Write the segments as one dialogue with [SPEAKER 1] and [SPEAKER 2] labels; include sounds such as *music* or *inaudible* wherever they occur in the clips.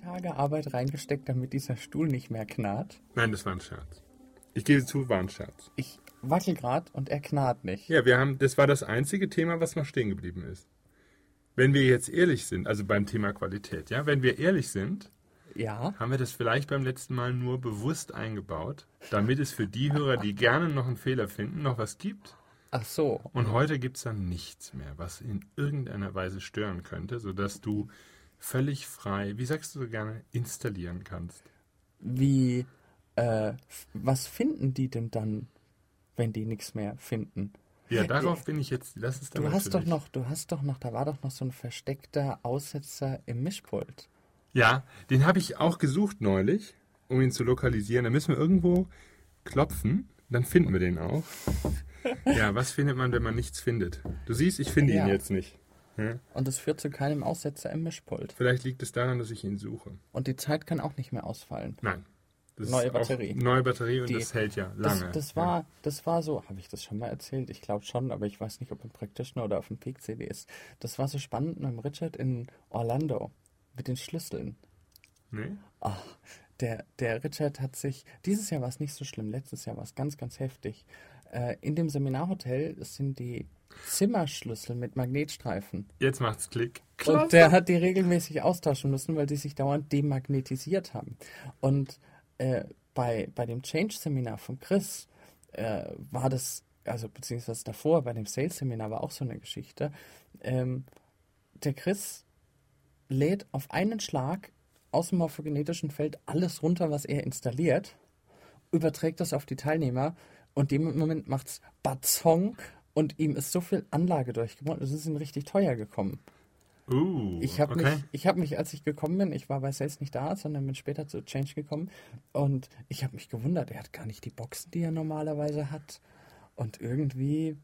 [SPEAKER 1] Tage Arbeit reingesteckt, damit dieser Stuhl nicht mehr knarrt.
[SPEAKER 2] Nein, das war ein Scherz. Ich gebe zu, war ein Scherz.
[SPEAKER 1] Ich wackel grad und er knarrt nicht.
[SPEAKER 2] Ja, wir haben, das war das einzige Thema, was noch stehen geblieben ist. Wenn wir jetzt ehrlich sind, also beim Thema Qualität, ja, wenn wir ehrlich sind,
[SPEAKER 1] Ja.
[SPEAKER 2] haben wir das vielleicht beim letzten Mal nur bewusst eingebaut, damit es für die Hörer, die gerne noch einen Fehler finden, noch was gibt.
[SPEAKER 1] Ach so.
[SPEAKER 2] Und heute gibt es dann nichts mehr, was in irgendeiner Weise stören könnte, sodass du völlig frei, wie sagst du so gerne, installieren kannst.
[SPEAKER 1] Wie, äh, was finden die denn dann, wenn die nichts mehr finden?
[SPEAKER 2] Ja, darauf bin ich jetzt, das ist
[SPEAKER 1] Du hast doch noch, du hast doch noch, da war doch noch so ein versteckter Aussetzer im Mischpult.
[SPEAKER 2] Ja, den habe ich auch gesucht neulich, um ihn zu lokalisieren. Da müssen wir irgendwo klopfen, dann finden wir den auch. *laughs* Ja, was findet man, wenn man nichts findet? Du siehst, ich finde ihn
[SPEAKER 1] Ja.
[SPEAKER 2] jetzt nicht. Ja?
[SPEAKER 1] Und es führt zu keinem Aussetzer im Mischpult.
[SPEAKER 2] Vielleicht liegt es daran, dass ich ihn suche.
[SPEAKER 1] Und die Zeit kann auch nicht mehr ausfallen.
[SPEAKER 2] Nein. Das
[SPEAKER 1] Neue Batterie.
[SPEAKER 2] Neue Batterie und
[SPEAKER 1] Die-
[SPEAKER 2] das hält ja
[SPEAKER 1] Das,
[SPEAKER 2] lange.
[SPEAKER 1] das war, das war so, habe ich das schon mal erzählt? Ich glaube schon, aber ich weiß nicht, ob im Practitioner oder auf dem Peak CD ist. Das war so spannend mit dem Richard in Orlando mit den Schlüsseln.
[SPEAKER 2] Nee?
[SPEAKER 1] Ach, der, der Richard hat sich, dieses Jahr war es nicht so schlimm, letztes Jahr war es ganz, ganz heftig. Äh, in dem Seminarhotel sind die Zimmerschlüssel mit Magnetstreifen.
[SPEAKER 2] Jetzt macht's Klick.
[SPEAKER 1] Und der hat die regelmäßig austauschen müssen, weil die sich dauernd demagnetisiert haben. Und äh, bei, bei dem Change-Seminar von Chris äh, war das, also beziehungsweise davor, bei dem Sales-Seminar war auch so eine Geschichte. Ähm, der Chris lädt auf einen Schlag aus dem morphogenetischen Feld alles runter, was er installiert, überträgt das auf die Teilnehmer und dem Moment macht's Bazong und ihm ist so viel Anlage durchgebrochen, es ist ihm richtig teuer gekommen.
[SPEAKER 2] Uh,
[SPEAKER 1] Ich habe
[SPEAKER 2] okay.
[SPEAKER 1] mich, ich habe mich, als ich gekommen bin, ich war bei Sales nicht da, sondern bin später zu Change gekommen und ich habe mich gewundert, er hat gar nicht die Boxen, die er normalerweise hat und irgendwie,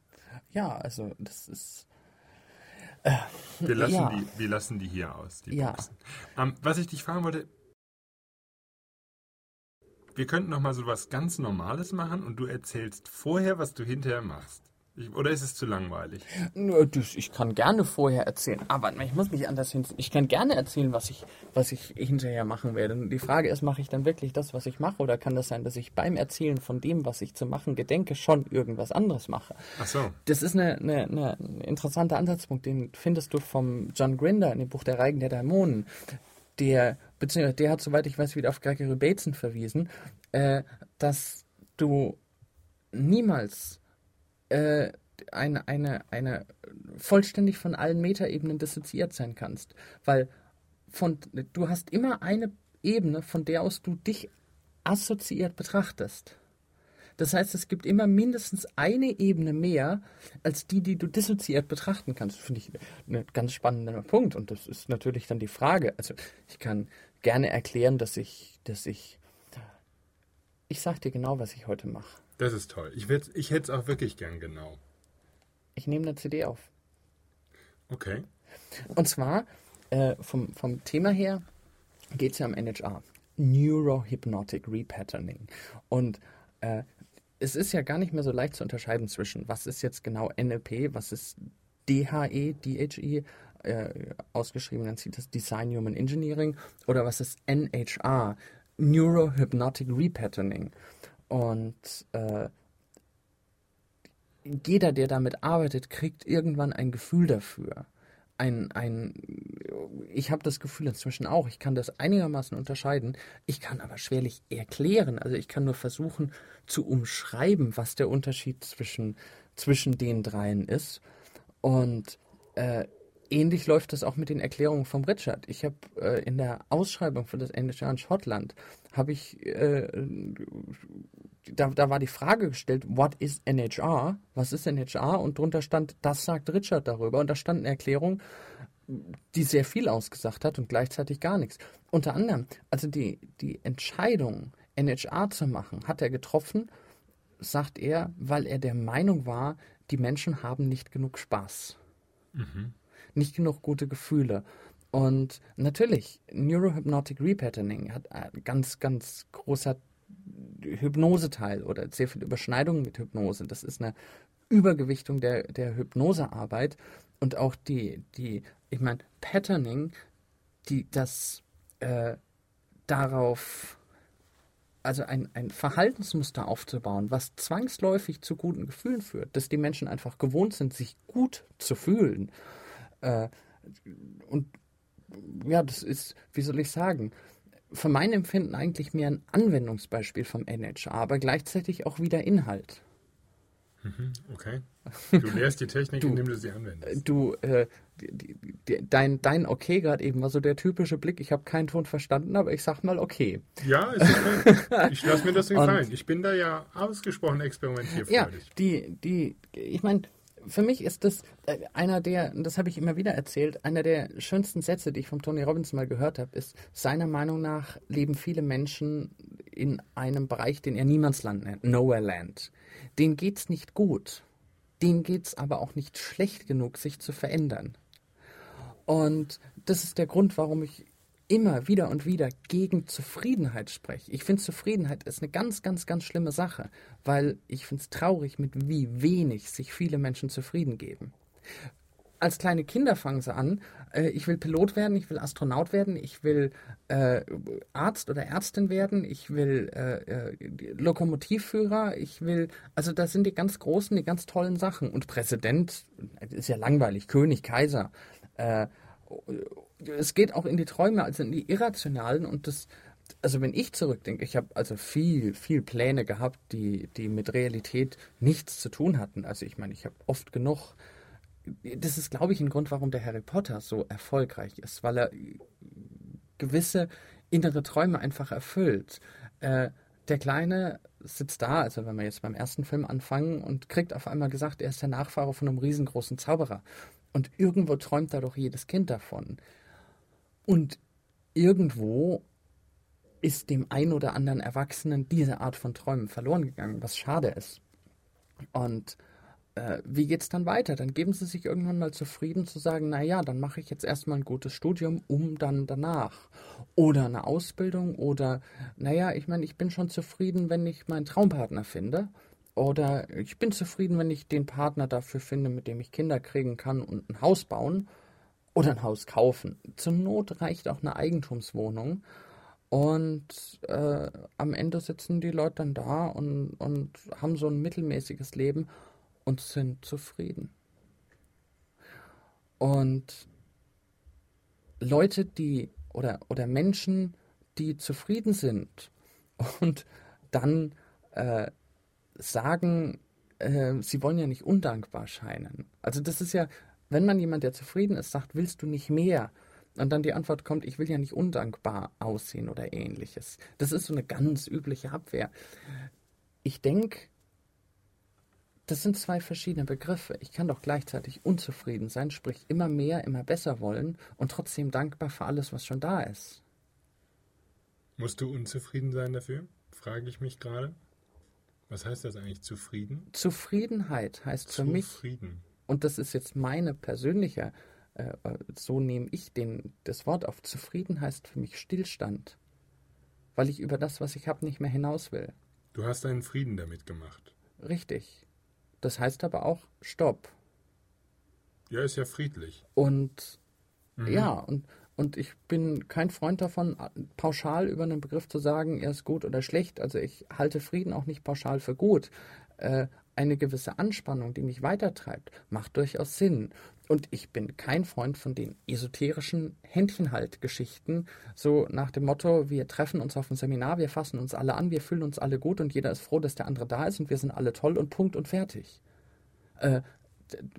[SPEAKER 1] ja, also das ist,
[SPEAKER 2] Wir lassen,
[SPEAKER 1] Ja.
[SPEAKER 2] die, wir lassen die hier aus, die
[SPEAKER 1] Ja.
[SPEAKER 2] Boxen. Ähm, was ich dich fragen wollte, wir könnten noch mal so was ganz Normales machen und du erzählst vorher, was du hinterher machst. Ich, oder ist es zu langweilig?
[SPEAKER 1] Nö, das, ich kann gerne vorher erzählen, aber ich muss mich anders hin. Ich kann gerne erzählen, was ich, was ich hinterher machen werde. Und die Frage ist, mache ich dann wirklich das, was ich mache, oder kann das sein, dass ich beim Erzählen von dem, was ich zu machen gedenke, schon irgendwas anderes mache?
[SPEAKER 2] Ach so.
[SPEAKER 1] Das ist eine, eine, eine, ein interessanter Ansatzpunkt, den findest du vom John Grinder in dem Buch Der Reigen der Dämonen. Der, beziehungsweise der hat, soweit ich weiß, wieder auf Gregory Bateson verwiesen, äh, dass du niemals äh, eine, eine, eine vollständig von allen Metaebenen dissoziiert sein kannst. Weil von, du hast immer eine Ebene, von der aus du dich assoziiert betrachtest. Das heißt, es gibt immer mindestens eine Ebene mehr als die, die du dissoziiert betrachten kannst. Finde ich ein ganz spannender Punkt. Und das ist natürlich dann die Frage. Also ich kann gerne erklären, dass ich, dass ich, ich sag dir genau, was ich heute mache.
[SPEAKER 2] Das ist toll. Ich, ich hätte es auch wirklich gern genau.
[SPEAKER 1] Ich nehme eine CD auf.
[SPEAKER 2] Okay.
[SPEAKER 1] Und zwar äh, vom, vom Thema her geht es ja um NHR. Neurohypnotic Repatterning. Und äh, es ist ja gar nicht mehr so leicht zu unterscheiden zwischen, was ist jetzt genau NLP, was ist DHE, DHE, äh, ausgeschrieben, dann sieht das Design Human Engineering, oder was ist NHR, Neurohypnotic Repatterning. Und äh, jeder, der damit arbeitet, kriegt irgendwann ein Gefühl dafür. Ein, ein, ich habe das Gefühl inzwischen auch, ich kann das einigermaßen unterscheiden, ich kann aber schwerlich erklären, also ich kann nur versuchen zu umschreiben, was der Unterschied zwischen, zwischen den dreien ist. Und äh, ähnlich läuft das auch mit den Erklärungen vom Richard. Ich habe äh, in der Ausschreibung für das NHR in Schottland, habe ich äh, da, da war die Frage gestellt, what is NHR? Was ist NHR? Und drunter stand, das sagt Richard darüber. Und da stand eine Erklärung, die sehr viel ausgesagt hat und gleichzeitig gar nichts. Unter anderem, also die, die Entscheidung, NHR zu machen, hat er getroffen, sagt er, weil er der Meinung war, die Menschen haben nicht genug Spaß. Nicht genug gute Gefühle. Und natürlich, Neurohypnotic Repatterning hat ein ganz, ganz großer Hypnoseteil oder sehr viel Überschneidung mit Hypnose. Das ist eine Übergewichtung der, der Hypnosearbeit und auch die, die, ich meine, Patterning, die, das, äh, darauf, also ein, ein Verhaltensmuster aufzubauen, was zwangsläufig zu guten Gefühlen führt, dass die Menschen einfach gewohnt sind, sich gut zu fühlen. Äh, und ja, das ist, wie soll ich sagen, für mein Empfinden eigentlich mehr ein Anwendungsbeispiel vom NHR, aber gleichzeitig auch wieder Inhalt.
[SPEAKER 2] Mhm, okay. *laughs* Du lehrst die Technik, du, indem du sie anwendest.
[SPEAKER 1] Du, äh, die, die, dein, dein Okay gerade eben war so der typische Blick. Ich habe keinen Ton verstanden, aber ich sag mal okay.
[SPEAKER 2] Ja, ist okay. *laughs* ich lasse mir das gefallen. ich bin da ja ausgesprochen experimentierfreudig.
[SPEAKER 1] Ja, die, die, ich meine, für mich ist das äh, einer der, das habe ich immer wieder erzählt, einer der schönsten Sätze, die ich von Tony Robbins mal gehört habe, ist, seiner Meinung nach leben viele Menschen in einem Bereich, den er Niemandsland nennt, Nowhere Land. Denen geht's nicht gut. Denen geht's aber auch nicht schlecht genug, sich zu verändern. Und das ist der Grund, warum ich immer wieder und wieder gegen Zufriedenheit spreche. Ich finde, Zufriedenheit ist eine ganz, ganz, ganz schlimme Sache, weil ich finde es traurig, mit wie wenig sich viele Menschen zufrieden geben. Als kleine Kinder fangen sie an, äh, ich will Pilot werden, ich will Astronaut werden, ich will äh, Arzt oder Ärztin werden, ich will äh, äh Lokomotivführer, ich will, also das sind die ganz großen, die ganz tollen Sachen. Und Präsident, ist ja langweilig, König, Kaiser, äh, es geht auch in die Träume, also in die irrationalen und das, also wenn ich zurückdenke, ich habe also viel, viel Pläne gehabt, die, die mit Realität nichts zu tun hatten. Also ich meine, ich habe oft genug, das ist, glaube ich, ein Grund, warum der Harry Potter so erfolgreich ist, weil er gewisse innere Träume einfach erfüllt. Äh, der Kleine sitzt da, also wenn wir jetzt beim ersten Film anfangen und kriegt auf einmal gesagt, er ist der Nachfahre von einem riesengroßen Zauberer. Und irgendwo träumt da doch jedes Kind davon. Und irgendwo ist dem einen oder anderen Erwachsenen diese Art von Träumen verloren gegangen, was schade ist. Und äh, wie es dann weiter? Dann geben sie sich irgendwann mal zufrieden zu sagen, naja, dann mache ich jetzt erstmal ein gutes Studium, um dann danach. Oder eine Ausbildung oder, naja, ich meine, ich bin schon zufrieden, wenn ich meinen Traumpartner finde. Oder ich bin zufrieden, wenn ich den Partner dafür finde, mit dem ich Kinder kriegen kann und ein Haus bauen oder ein Haus kaufen. Zur Not reicht auch eine Eigentumswohnung. Und äh, am Ende sitzen die Leute dann da und, und haben so ein mittelmäßiges Leben und sind zufrieden. Und Leute, die oder, oder Menschen, die zufrieden sind und dann äh, sagen, äh, sie wollen ja nicht undankbar scheinen. Also das ist ja, wenn man jemand, der zufrieden ist, sagt, willst du nicht mehr? Und dann die Antwort kommt, ich will ja nicht undankbar aussehen oder ähnliches. Das ist so eine ganz übliche Abwehr. Ich denke, das sind zwei verschiedene Begriffe. Ich kann doch gleichzeitig unzufrieden sein, sprich immer mehr, immer besser wollen und trotzdem dankbar für alles, was schon da ist.
[SPEAKER 2] Musst du unzufrieden sein dafür? Frage ich mich gerade. Was heißt das eigentlich, zufrieden?
[SPEAKER 1] Zufriedenheit heißt Zufrieden. für mich, und das ist jetzt meine persönliche, äh, so nehme ich den, das Wort auf, zufrieden heißt für mich Stillstand, weil ich über das, was ich habe, nicht mehr hinaus will.
[SPEAKER 2] Du hast einen Frieden damit gemacht.
[SPEAKER 1] Richtig. Das heißt aber auch Stopp.
[SPEAKER 2] Ja, ist ja friedlich.
[SPEAKER 1] Und mhm. ja, und und ich bin kein Freund davon, pauschal über einen Begriff zu sagen, er ist gut oder schlecht. Also ich halte Frieden auch nicht pauschal für gut. Äh, eine gewisse Anspannung, die mich weitertreibt, macht durchaus Sinn. Und ich bin kein Freund von den esoterischen Händchenhalt-Geschichten, so nach dem Motto, wir treffen uns auf ein Seminar, wir fassen uns alle an, wir fühlen uns alle gut und jeder ist froh, dass der andere da ist und wir sind alle toll und Punkt und fertig. Äh,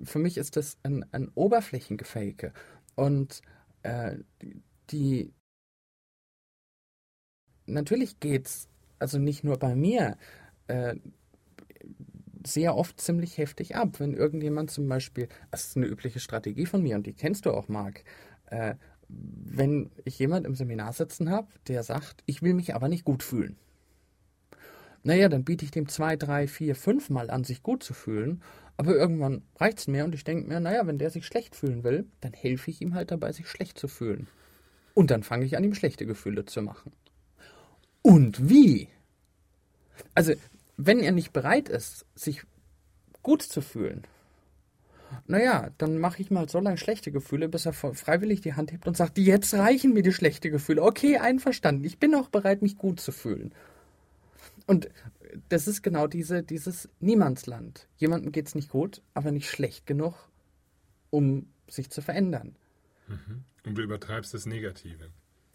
[SPEAKER 1] für mich ist das ein, ein Oberflächengefake. Und äh, die natürlich geht's, also nicht nur bei mir, äh, sehr oft ziemlich heftig ab, wenn irgendjemand zum Beispiel, das ist eine übliche Strategie von mir und die kennst du auch, Marc, äh, wenn ich jemand im Seminar sitzen habe, der sagt, ich will mich aber nicht gut fühlen. Naja, dann biete ich dem zwei, drei, vier, fünf Mal an, sich gut zu fühlen aber irgendwann reicht es mir und ich denke mir, naja, wenn der sich schlecht fühlen will, dann helfe ich ihm halt dabei, sich schlecht zu fühlen. Und dann fange ich an, ihm schlechte Gefühle zu machen. Und wie? Also, wenn er nicht bereit ist, sich gut zu fühlen Naja, dann mache ich mal so lange schlechte Gefühle, bis er freiwillig die Hand hebt und sagt, jetzt reichen mir die schlechten Gefühle. Okay, einverstanden. Ich bin auch bereit, mich gut zu fühlen. Und das ist genau diese, dieses Niemandsland. Jemandem geht es nicht gut, aber nicht schlecht genug, um sich zu verändern.
[SPEAKER 2] Mhm. Und du übertreibst das Negative.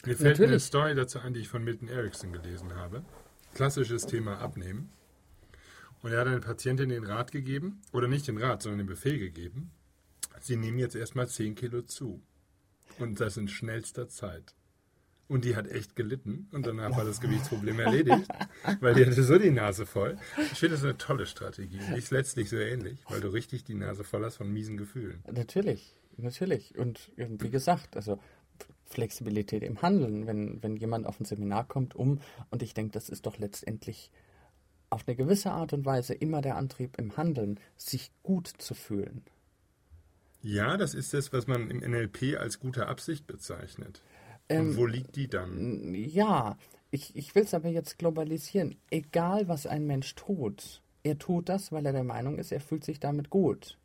[SPEAKER 2] Mir fällt Natürlich. eine Story dazu ein, die ich von Milton Erickson gelesen habe. Klassisches Thema Abnehmen. Und er hat einer Patientin den Rat gegeben, oder nicht den Rat, sondern den Befehl gegeben, sie nehmen jetzt erstmal 10 Kilo zu. Und das in schnellster Zeit. Und die hat echt gelitten und danach war das Gewichtsproblem erledigt, weil die hatte so die Nase voll. Ich finde das eine tolle Strategie. Ist letztlich so ähnlich, weil du richtig die Nase voll hast von miesen Gefühlen.
[SPEAKER 1] Natürlich, natürlich. Und wie gesagt, also Flexibilität im Handeln, wenn, wenn jemand auf ein Seminar kommt, um, und ich denke, das ist doch letztendlich auf eine gewisse Art und Weise immer der Antrieb im Handeln, sich gut zu fühlen.
[SPEAKER 2] Ja, das ist das, was man im NLP als gute Absicht bezeichnet. Ähm, wo liegt die dann?
[SPEAKER 1] Ja, ich, ich will es aber jetzt globalisieren. Egal, was ein Mensch tut, er tut das, weil er der Meinung ist, er fühlt sich damit gut.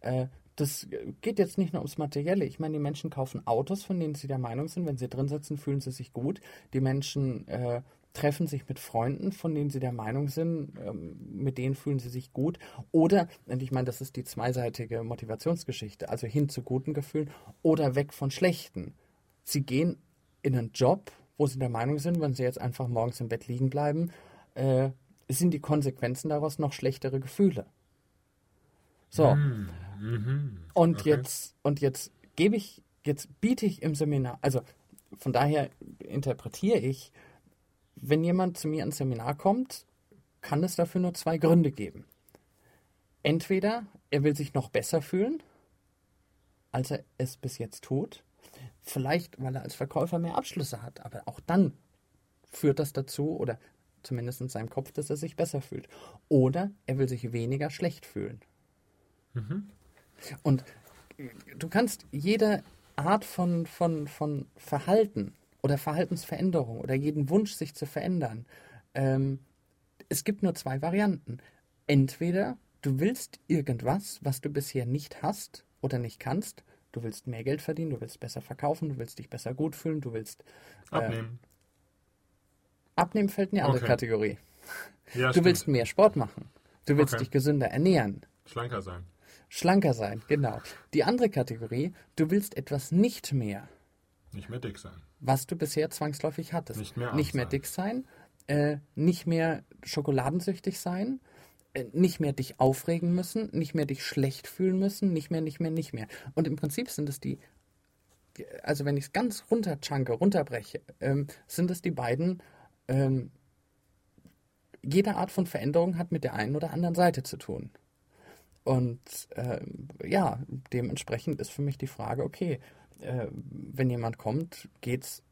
[SPEAKER 1] Äh, das geht jetzt nicht nur ums Materielle. Ich meine, die Menschen kaufen Autos, von denen sie der Meinung sind, wenn sie drin sitzen, fühlen sie sich gut. Die Menschen äh, treffen sich mit Freunden, von denen sie der Meinung sind, ähm, mit denen fühlen sie sich gut. Oder, und ich meine, das ist die zweiseitige Motivationsgeschichte, also hin zu guten Gefühlen oder weg von schlechten. Sie gehen in einen Job, wo sie der Meinung sind, wenn sie jetzt einfach morgens im Bett liegen bleiben, äh, sind die Konsequenzen daraus noch schlechtere Gefühle. So. Mm, mhm. Und okay. jetzt, und jetzt gebe ich, jetzt biete ich im Seminar, also von daher interpretiere ich, wenn jemand zu mir ins Seminar kommt, kann es dafür nur zwei Gründe geben. Entweder er will sich noch besser fühlen, als er es bis jetzt tut, Vielleicht, weil er als Verkäufer mehr Abschlüsse hat, aber auch dann führt das dazu, oder zumindest in seinem Kopf, dass er sich besser fühlt. Oder er will sich weniger schlecht fühlen. Mhm. Und du kannst jede Art von, von, von Verhalten oder Verhaltensveränderung oder jeden Wunsch, sich zu verändern, ähm, es gibt nur zwei Varianten. Entweder du willst irgendwas, was du bisher nicht hast oder nicht kannst, Du willst mehr Geld verdienen, du willst besser verkaufen, du willst dich besser gut fühlen, du willst.
[SPEAKER 2] Äh, abnehmen.
[SPEAKER 1] abnehmen fällt in eine andere okay. Kategorie. Ja, du stimmt. willst mehr Sport machen. Du willst okay. dich gesünder ernähren.
[SPEAKER 2] Schlanker sein.
[SPEAKER 1] Schlanker sein, genau. Die andere Kategorie, du willst etwas nicht mehr.
[SPEAKER 2] Nicht mehr dick sein.
[SPEAKER 1] Was du bisher zwangsläufig hattest.
[SPEAKER 2] Nicht mehr,
[SPEAKER 1] nicht mehr
[SPEAKER 2] sein.
[SPEAKER 1] dick sein, äh, nicht mehr schokoladensüchtig sein, nicht mehr dich aufregen müssen, nicht mehr dich schlecht fühlen müssen, nicht mehr, nicht mehr, nicht mehr. Und im Prinzip sind es die, also wenn ich es ganz runterchunke, runterbreche, ähm, sind es die beiden, ähm, jede Art von Veränderung hat mit der einen oder anderen Seite zu tun. Und ähm, ja, dementsprechend ist für mich die Frage, okay, äh, wenn jemand kommt, geht es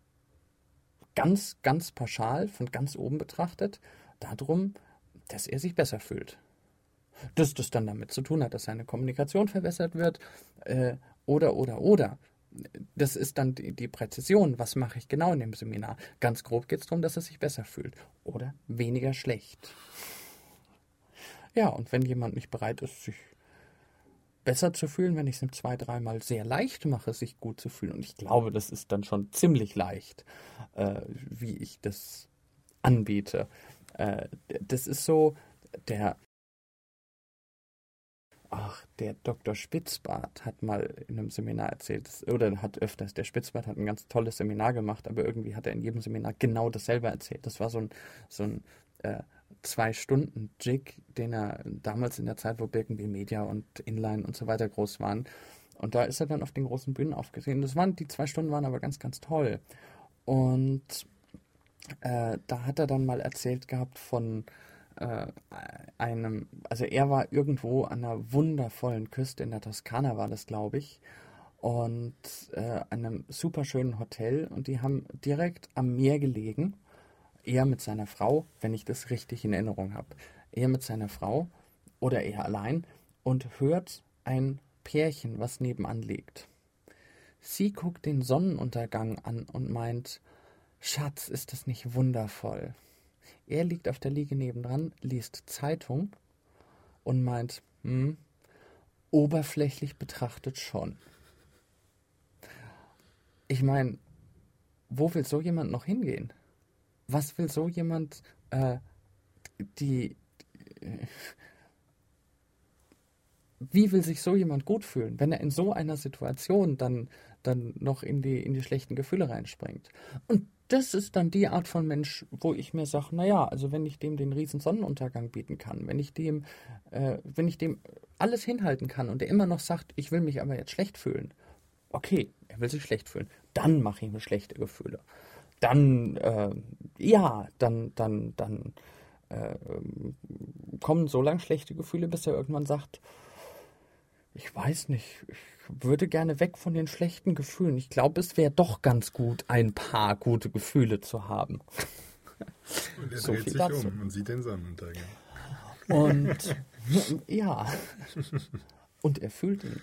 [SPEAKER 1] ganz, ganz pauschal, von ganz oben betrachtet, darum, dass er sich besser fühlt. Dass das dann damit zu tun hat, dass seine Kommunikation verbessert wird äh, oder, oder, oder. Das ist dann die, die Präzision. Was mache ich genau in dem Seminar? Ganz grob geht es darum, dass er sich besser fühlt oder weniger schlecht. Ja, und wenn jemand nicht bereit ist, sich besser zu fühlen, wenn ich es ihm zwei, dreimal sehr leicht mache, sich gut zu fühlen. Und ich glaube, das ist dann schon ziemlich leicht, äh, wie ich das anbiete. Äh, das ist so, der Ach, der Dr. Spitzbart hat mal in einem Seminar erzählt, oder hat öfters, der Spitzbart hat ein ganz tolles Seminar gemacht, aber irgendwie hat er in jedem Seminar genau dasselbe erzählt. Das war so ein, so ein äh, Zwei-Stunden-Jig, den er damals in der Zeit, wo Birkenby Media und Inline und so weiter groß waren. Und da ist er dann auf den großen Bühnen aufgesehen. Das waren, die zwei Stunden waren aber ganz, ganz toll. Und äh, da hat er dann mal erzählt gehabt von äh, einem, also er war irgendwo an einer wundervollen Küste in der Toskana, war das, glaube ich, und äh, einem super schönen Hotel und die haben direkt am Meer gelegen. Er mit seiner Frau, wenn ich das richtig in Erinnerung habe. Er mit seiner Frau oder er allein und hört ein Pärchen, was nebenan liegt. Sie guckt den Sonnenuntergang an und meint, Schatz, ist das nicht wundervoll? Er liegt auf der Liege nebendran, liest Zeitung und meint, hm, oberflächlich betrachtet schon. Ich meine, wo will so jemand noch hingehen? Was will so jemand, äh, die, äh, wie will sich so jemand gut fühlen, wenn er in so einer Situation dann, dann noch in die, in die schlechten Gefühle reinspringt? Und das ist dann die Art von Mensch, wo ich mir sage, naja, also wenn ich dem den riesen Sonnenuntergang bieten kann, wenn ich dem, äh, wenn ich dem alles hinhalten kann und er immer noch sagt, ich will mich aber jetzt schlecht fühlen, okay, er will sich schlecht fühlen, dann mache ich mir schlechte Gefühle. Dann, äh, ja, dann, dann, dann äh, kommen so lange schlechte Gefühle, bis er irgendwann sagt, ich weiß nicht, ich würde gerne weg von den schlechten Gefühlen. Ich glaube, es wäre doch ganz gut, ein paar gute Gefühle zu haben.
[SPEAKER 2] Und er so dreht sich dazu. um und sieht den Sonnenuntergang.
[SPEAKER 1] Und *laughs* ja, und er fühlt ihn.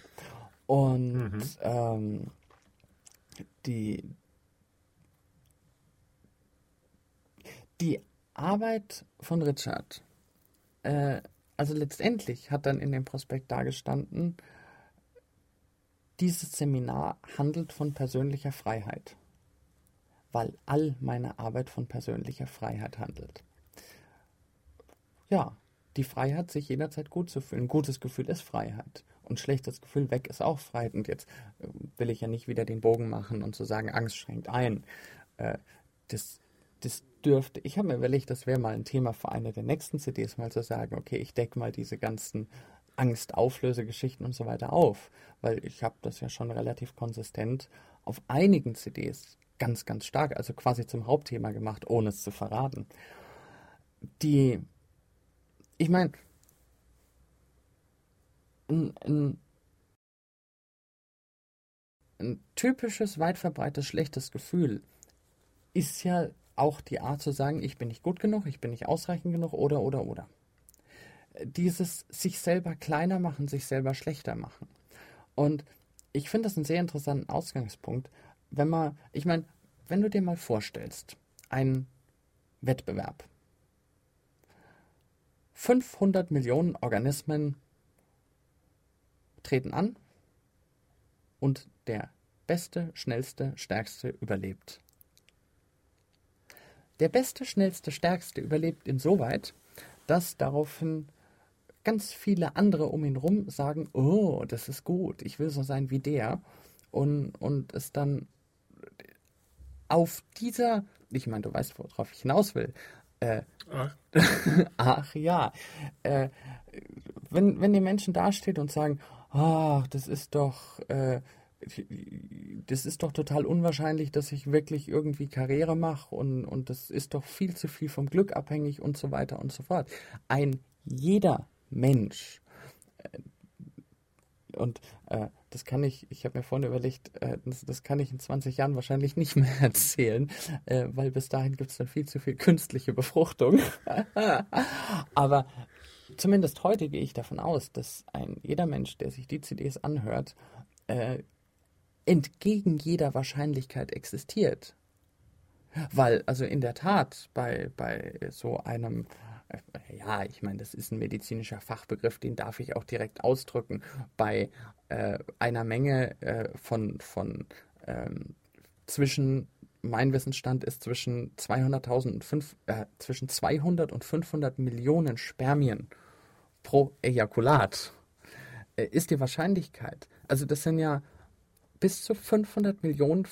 [SPEAKER 1] Und mhm. ähm, die, die Arbeit von Richard, äh, also letztendlich hat dann in dem Prospekt dargestanden, dieses Seminar handelt von persönlicher Freiheit, weil all meine Arbeit von persönlicher Freiheit handelt. Ja, die Freiheit, sich jederzeit gut zu fühlen. Gutes Gefühl ist Freiheit. Und schlechtes Gefühl weg ist auch Freiheit. Und jetzt äh, will ich ja nicht wieder den Bogen machen und zu sagen, Angst schränkt ein. Äh, das, das dürfte, ich habe mir überlegt, das wäre mal ein Thema für eine der nächsten CDs, mal zu sagen, okay, ich decke mal diese ganzen Angst-Auflöse-Geschichten und so weiter auf. Weil ich habe das ja schon relativ konsistent auf einigen CDs ganz, ganz stark, also quasi zum Hauptthema gemacht, ohne es zu verraten. Die, ich meine, ein, ein, ein typisches, weit verbreitetes schlechtes Gefühl ist ja auch die Art zu sagen, ich bin nicht gut genug, ich bin nicht ausreichend genug oder oder oder. Dieses sich selber kleiner machen, sich selber schlechter machen. Und ich finde das einen sehr interessanten Ausgangspunkt, wenn man, ich meine, wenn du dir mal vorstellst, ein Wettbewerb. 500 Millionen Organismen treten an und der Beste, Schnellste, Stärkste überlebt. Der Beste, Schnellste, Stärkste überlebt insoweit, dass daraufhin ganz viele andere um ihn rum sagen, oh, das ist gut, ich will so sein wie der. Und, und es dann auf dieser, ich meine, du weißt, worauf ich hinaus will. Äh, ach. *laughs* ach ja. Äh, wenn, wenn die Menschen dastehen und sagen, ach, das ist doch, äh, das ist doch total unwahrscheinlich, dass ich wirklich irgendwie Karriere mache und, und das ist doch viel zu viel vom Glück abhängig und so weiter und so fort. Ein jeder Mensch, äh, und äh, das kann ich, ich habe mir vorhin überlegt, äh, das, das, kann ich in 20 Jahren wahrscheinlich nicht mehr *laughs* erzählen, äh, weil bis dahin gibt es dann viel zu viel künstliche Befruchtung. *laughs* Aber zumindest heute gehe ich davon aus, dass ein jeder Mensch, der sich die CDs anhört, äh, entgegen jeder Wahrscheinlichkeit existiert. Weil, also in der Tat, bei, bei so einem, ja, ich meine, das ist ein medizinischer Fachbegriff, den darf ich auch direkt ausdrücken, bei äh, einer Menge äh, von, von ähm, zwischen, mein Wissensstand ist zwischen 200.000 und 5, äh, zwischen 200 und 500 Millionen Spermien pro Ejakulat äh, ist die Wahrscheinlichkeit. Also das sind ja bis zu 500 Millionen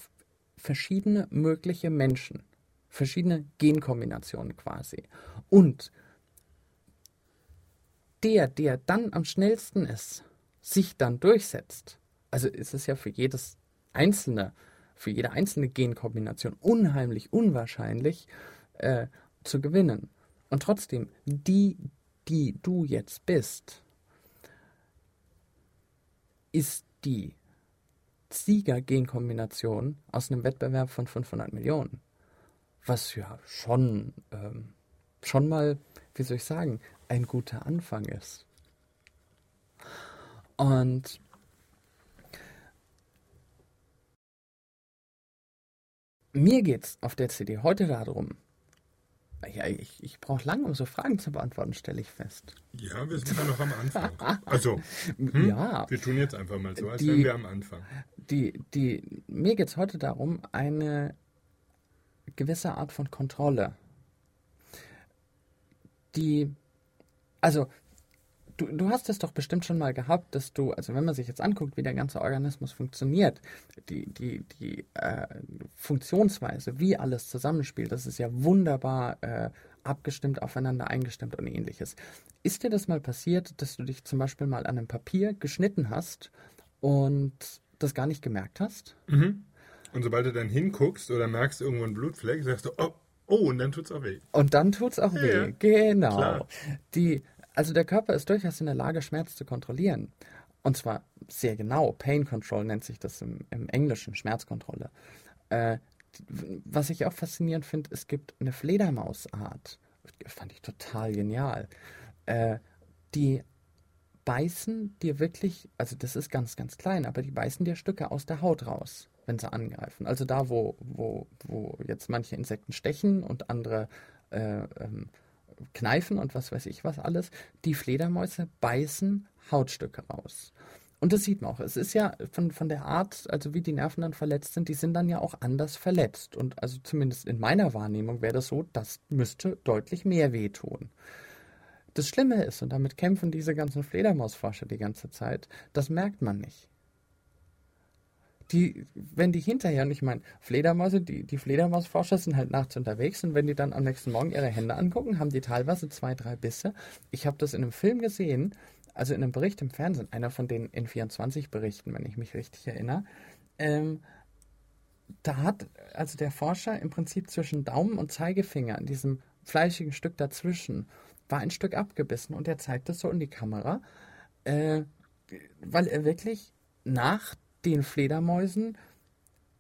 [SPEAKER 1] verschiedene mögliche Menschen, verschiedene Genkombinationen quasi. Und der, der dann am schnellsten ist, sich dann durchsetzt, also ist es ja für jedes einzelne, für jede einzelne Genkombination unheimlich unwahrscheinlich äh, zu gewinnen. Und trotzdem, die, die du jetzt bist, ist die Sieger-Genkombination aus einem Wettbewerb von 500 Millionen. Was ja schon, ähm, schon mal, wie soll ich sagen, ein guter Anfang ist. Und mir geht es auf der CD heute darum, Ja, ich, ich brauche lange, um so Fragen zu beantworten, stelle ich fest.
[SPEAKER 2] Ja, wir sind ja noch am Anfang. Also, *laughs* hm, ja. Wir tun jetzt einfach mal so, als die, wären wir am Anfang.
[SPEAKER 1] Die, die, mir geht es heute darum, eine gewisse Art von Kontrolle. Die, also Du, du hast es doch bestimmt schon mal gehabt, dass du, also wenn man sich jetzt anguckt, wie der ganze Organismus funktioniert, die, die, die äh, Funktionsweise, wie alles zusammenspielt, das ist ja wunderbar äh, abgestimmt, aufeinander eingestimmt und ähnliches. Ist dir das mal passiert, dass du dich zum Beispiel mal an einem Papier geschnitten hast und das gar nicht gemerkt hast?
[SPEAKER 2] Mhm. Und sobald du dann hinguckst oder merkst irgendwo einen Blutfleck, sagst du, oh, Oh, und dann tut es auch weh.
[SPEAKER 1] Und dann tut es auch ja, weh, genau. Klar. Die, also der Körper ist durchaus in der Lage, Schmerz zu kontrollieren. Und zwar sehr genau. Pain Control nennt sich das im, im Englischen, Schmerzkontrolle. Äh, was ich auch faszinierend finde, es gibt eine Fledermausart, fand ich total genial, äh, die beißen dir wirklich, also das ist ganz, ganz klein, aber die beißen dir Stücke aus der Haut raus, wenn sie angreifen. Also da, wo, wo, wo jetzt manche Insekten stechen und andere äh, ähm, kneifen und was weiß ich was alles. Die Fledermäuse beißen Hautstücke raus. Und das sieht man auch. Es ist ja von, von der Art, also wie die Nerven dann verletzt sind, die sind dann ja auch anders verletzt. Und also zumindest in meiner Wahrnehmung wäre das so, das müsste deutlich mehr wehtun. Das Schlimme ist, und damit kämpfen diese ganzen Fledermausforscher die ganze Zeit, das merkt man nicht die, wenn die hinterher, und ich meine, Fledermäuse, die, die Fledermausforscher sind halt nachts unterwegs und wenn die dann am nächsten Morgen ihre Hände angucken, haben die teilweise zwei, drei Bisse. Ich habe das in einem Film gesehen, also in einem Bericht im Fernsehen, einer von den N24-Berichten, wenn ich mich richtig erinnere. Ähm, da hat also der Forscher im Prinzip zwischen Daumen und Zeigefinger, an diesem fleischigen Stück dazwischen, war ein Stück abgebissen und er zeigt das so in die Kamera, äh, weil er wirklich nach den Fledermäusen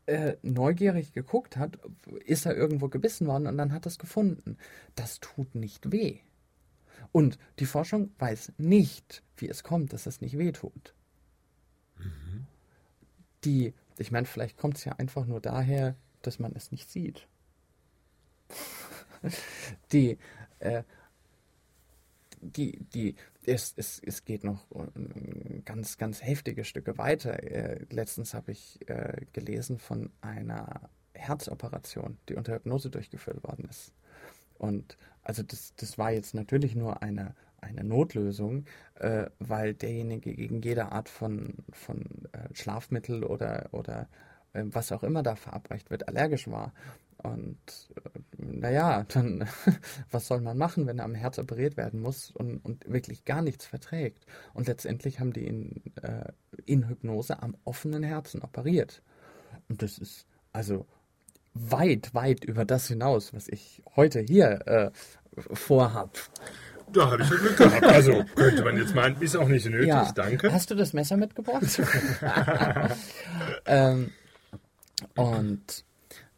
[SPEAKER 1] äh, neugierig geguckt hat, ist er irgendwo gebissen worden und dann hat es gefunden. Das tut nicht weh. Und die Forschung weiß nicht, wie es kommt, dass es nicht weh tut. Mhm. Die, ich meine, vielleicht kommt es ja einfach nur daher, dass man es nicht sieht. *laughs* die, äh, die, die, es, es, es geht noch ganz, ganz heftige Stücke weiter. Äh, letztens habe ich äh, gelesen von einer Herzoperation, die unter Hypnose durchgeführt worden ist. Und also das, das war jetzt natürlich nur eine, eine Notlösung, äh, weil derjenige gegen jede Art von, von äh, Schlafmittel oder, oder äh, was auch immer da verabreicht wird, allergisch war. Und äh, naja, dann, *laughs* was soll man machen, wenn er am Herz operiert werden muss und, und wirklich gar nichts verträgt? Und letztendlich haben die ihn äh, in Hypnose am offenen Herzen operiert. Und das ist also weit, weit über das hinaus, was ich heute hier äh, vorhab.
[SPEAKER 2] Da habe ich schon Glück gehabt. Also könnte man jetzt meinen, ist auch nicht nötig, ja. danke.
[SPEAKER 1] Hast du das Messer mitgebracht? *laughs* *laughs* ähm, und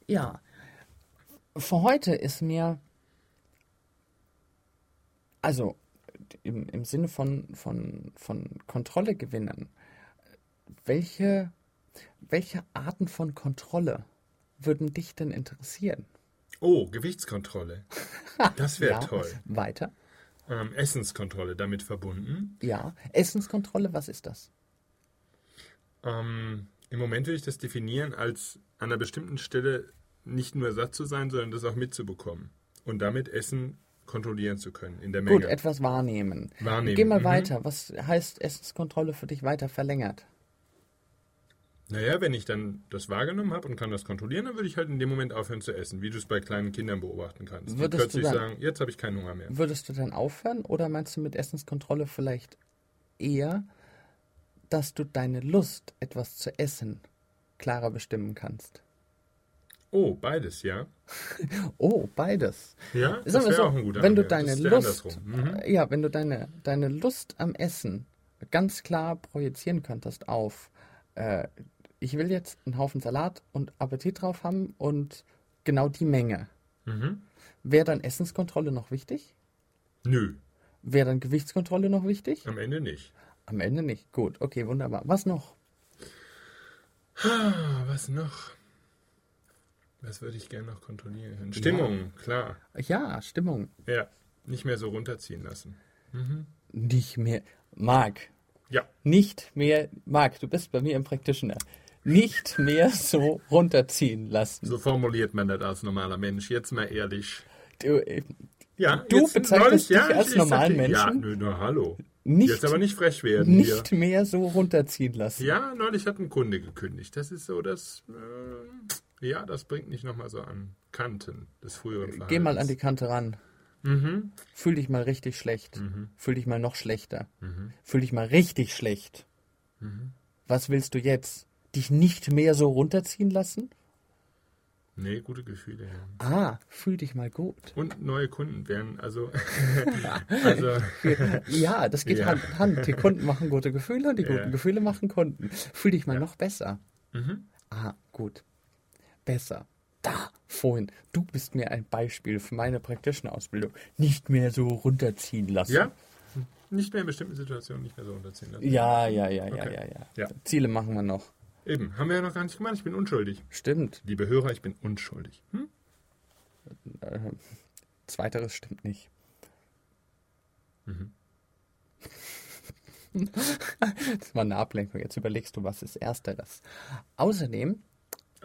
[SPEAKER 1] ja, für heute ist mir, also im, im Sinne von, von, von Kontrolle gewinnen, welche, welche Arten von Kontrolle würden dich denn interessieren?
[SPEAKER 2] Oh, Gewichtskontrolle. Das wäre *laughs* ja, toll.
[SPEAKER 1] Weiter.
[SPEAKER 2] Ähm, Essenskontrolle damit verbunden.
[SPEAKER 1] Ja, Essenskontrolle, was ist das?
[SPEAKER 2] Ähm, Im Moment würde ich das definieren als an einer bestimmten Stelle nicht nur satt zu sein, sondern das auch mitzubekommen. Und damit Essen kontrollieren zu können in der Menge.
[SPEAKER 1] Gut, etwas wahrnehmen. Wahrnehmen. Geh mal mhm. weiter. Was heißt Essenskontrolle für dich weiter verlängert?
[SPEAKER 2] Naja, wenn ich dann das wahrgenommen habe und kann das kontrollieren, dann würde ich halt in dem Moment aufhören zu essen, wie du es bei kleinen Kindern beobachten kannst. Würdest die plötzlich dann, sagen, jetzt habe ich keinen Hunger mehr.
[SPEAKER 1] Würdest du dann aufhören oder meinst du mit Essenskontrolle vielleicht eher, dass du deine Lust, etwas zu essen, klarer bestimmen kannst?
[SPEAKER 2] Oh, beides, ja. *laughs*
[SPEAKER 1] oh, beides.
[SPEAKER 2] Ja, das wäre so, auch ein guter
[SPEAKER 1] Wenn du deine Lust, mhm. ja, wenn du deine, deine Lust am Essen ganz klar projizieren könntest auf, äh, ich will jetzt einen Haufen Salat und Appetit drauf haben und genau die Menge. Mhm. Wäre dann Essenskontrolle noch wichtig?
[SPEAKER 2] Nö.
[SPEAKER 1] Wäre dann Gewichtskontrolle noch wichtig?
[SPEAKER 2] Am Ende nicht.
[SPEAKER 1] Am Ende nicht. Gut, okay, wunderbar. Was noch?
[SPEAKER 2] Was noch? Was würde ich gerne noch kontrollieren? Stimmung, ja. klar.
[SPEAKER 1] Ja, Stimmung.
[SPEAKER 2] Ja, nicht mehr so runterziehen lassen.
[SPEAKER 1] Mhm. Nicht mehr. Marc.
[SPEAKER 2] Ja.
[SPEAKER 1] Nicht mehr. Marc, du bist bei mir im Practitioner. Nicht mehr so runterziehen lassen.
[SPEAKER 2] So formuliert man das als normaler Mensch. Jetzt mal ehrlich.
[SPEAKER 1] Du, äh, ja, du bezeichnest dich ja, als normalen Menschen? Ja,
[SPEAKER 2] nö, nur hallo.
[SPEAKER 1] Nicht,
[SPEAKER 2] Jetzt aber nicht frech werden.
[SPEAKER 1] Nicht hier. mehr so runterziehen lassen.
[SPEAKER 2] Ja, neulich hat ein Kunde gekündigt. Das ist so, das. Äh, ja, das bringt nicht nochmal so an Kanten des früheren Verhaltens.
[SPEAKER 1] Geh mal an die Kante ran.
[SPEAKER 2] Mhm.
[SPEAKER 1] Fühl dich mal richtig schlecht.
[SPEAKER 2] Mhm.
[SPEAKER 1] Fühl dich mal noch schlechter.
[SPEAKER 2] Mhm.
[SPEAKER 1] Fühl dich mal richtig schlecht.
[SPEAKER 2] Mhm.
[SPEAKER 1] Was willst du jetzt? Dich nicht mehr so runterziehen lassen?
[SPEAKER 2] Nee, gute Gefühle.
[SPEAKER 1] Ja. Ah, fühl dich mal gut.
[SPEAKER 2] Und neue Kunden werden, also. *laughs* *laughs* also
[SPEAKER 1] ja, das geht ja. Hand in Hand. Die Kunden machen gute Gefühle und die guten ja. Gefühle machen Kunden. Fühl dich mal noch besser.
[SPEAKER 2] Mhm.
[SPEAKER 1] Ah, gut. Besser. Da, vorhin. Du bist mir ein Beispiel für meine praktische Ausbildung. Nicht mehr so runterziehen lassen.
[SPEAKER 2] Ja? Nicht mehr in bestimmten Situationen nicht mehr so runterziehen lassen.
[SPEAKER 1] Ja, ja, ja, okay. ja, ja, ja. Ziele machen wir noch.
[SPEAKER 2] Eben, haben wir ja noch gar nicht gemacht. Ich bin unschuldig.
[SPEAKER 1] Stimmt.
[SPEAKER 2] Liebe Hörer, ich bin unschuldig. Hm?
[SPEAKER 1] Äh, zweiteres stimmt nicht.
[SPEAKER 2] Mhm. *laughs*
[SPEAKER 1] das war eine Ablenkung. Jetzt überlegst du, was ist ersteres. Außerdem,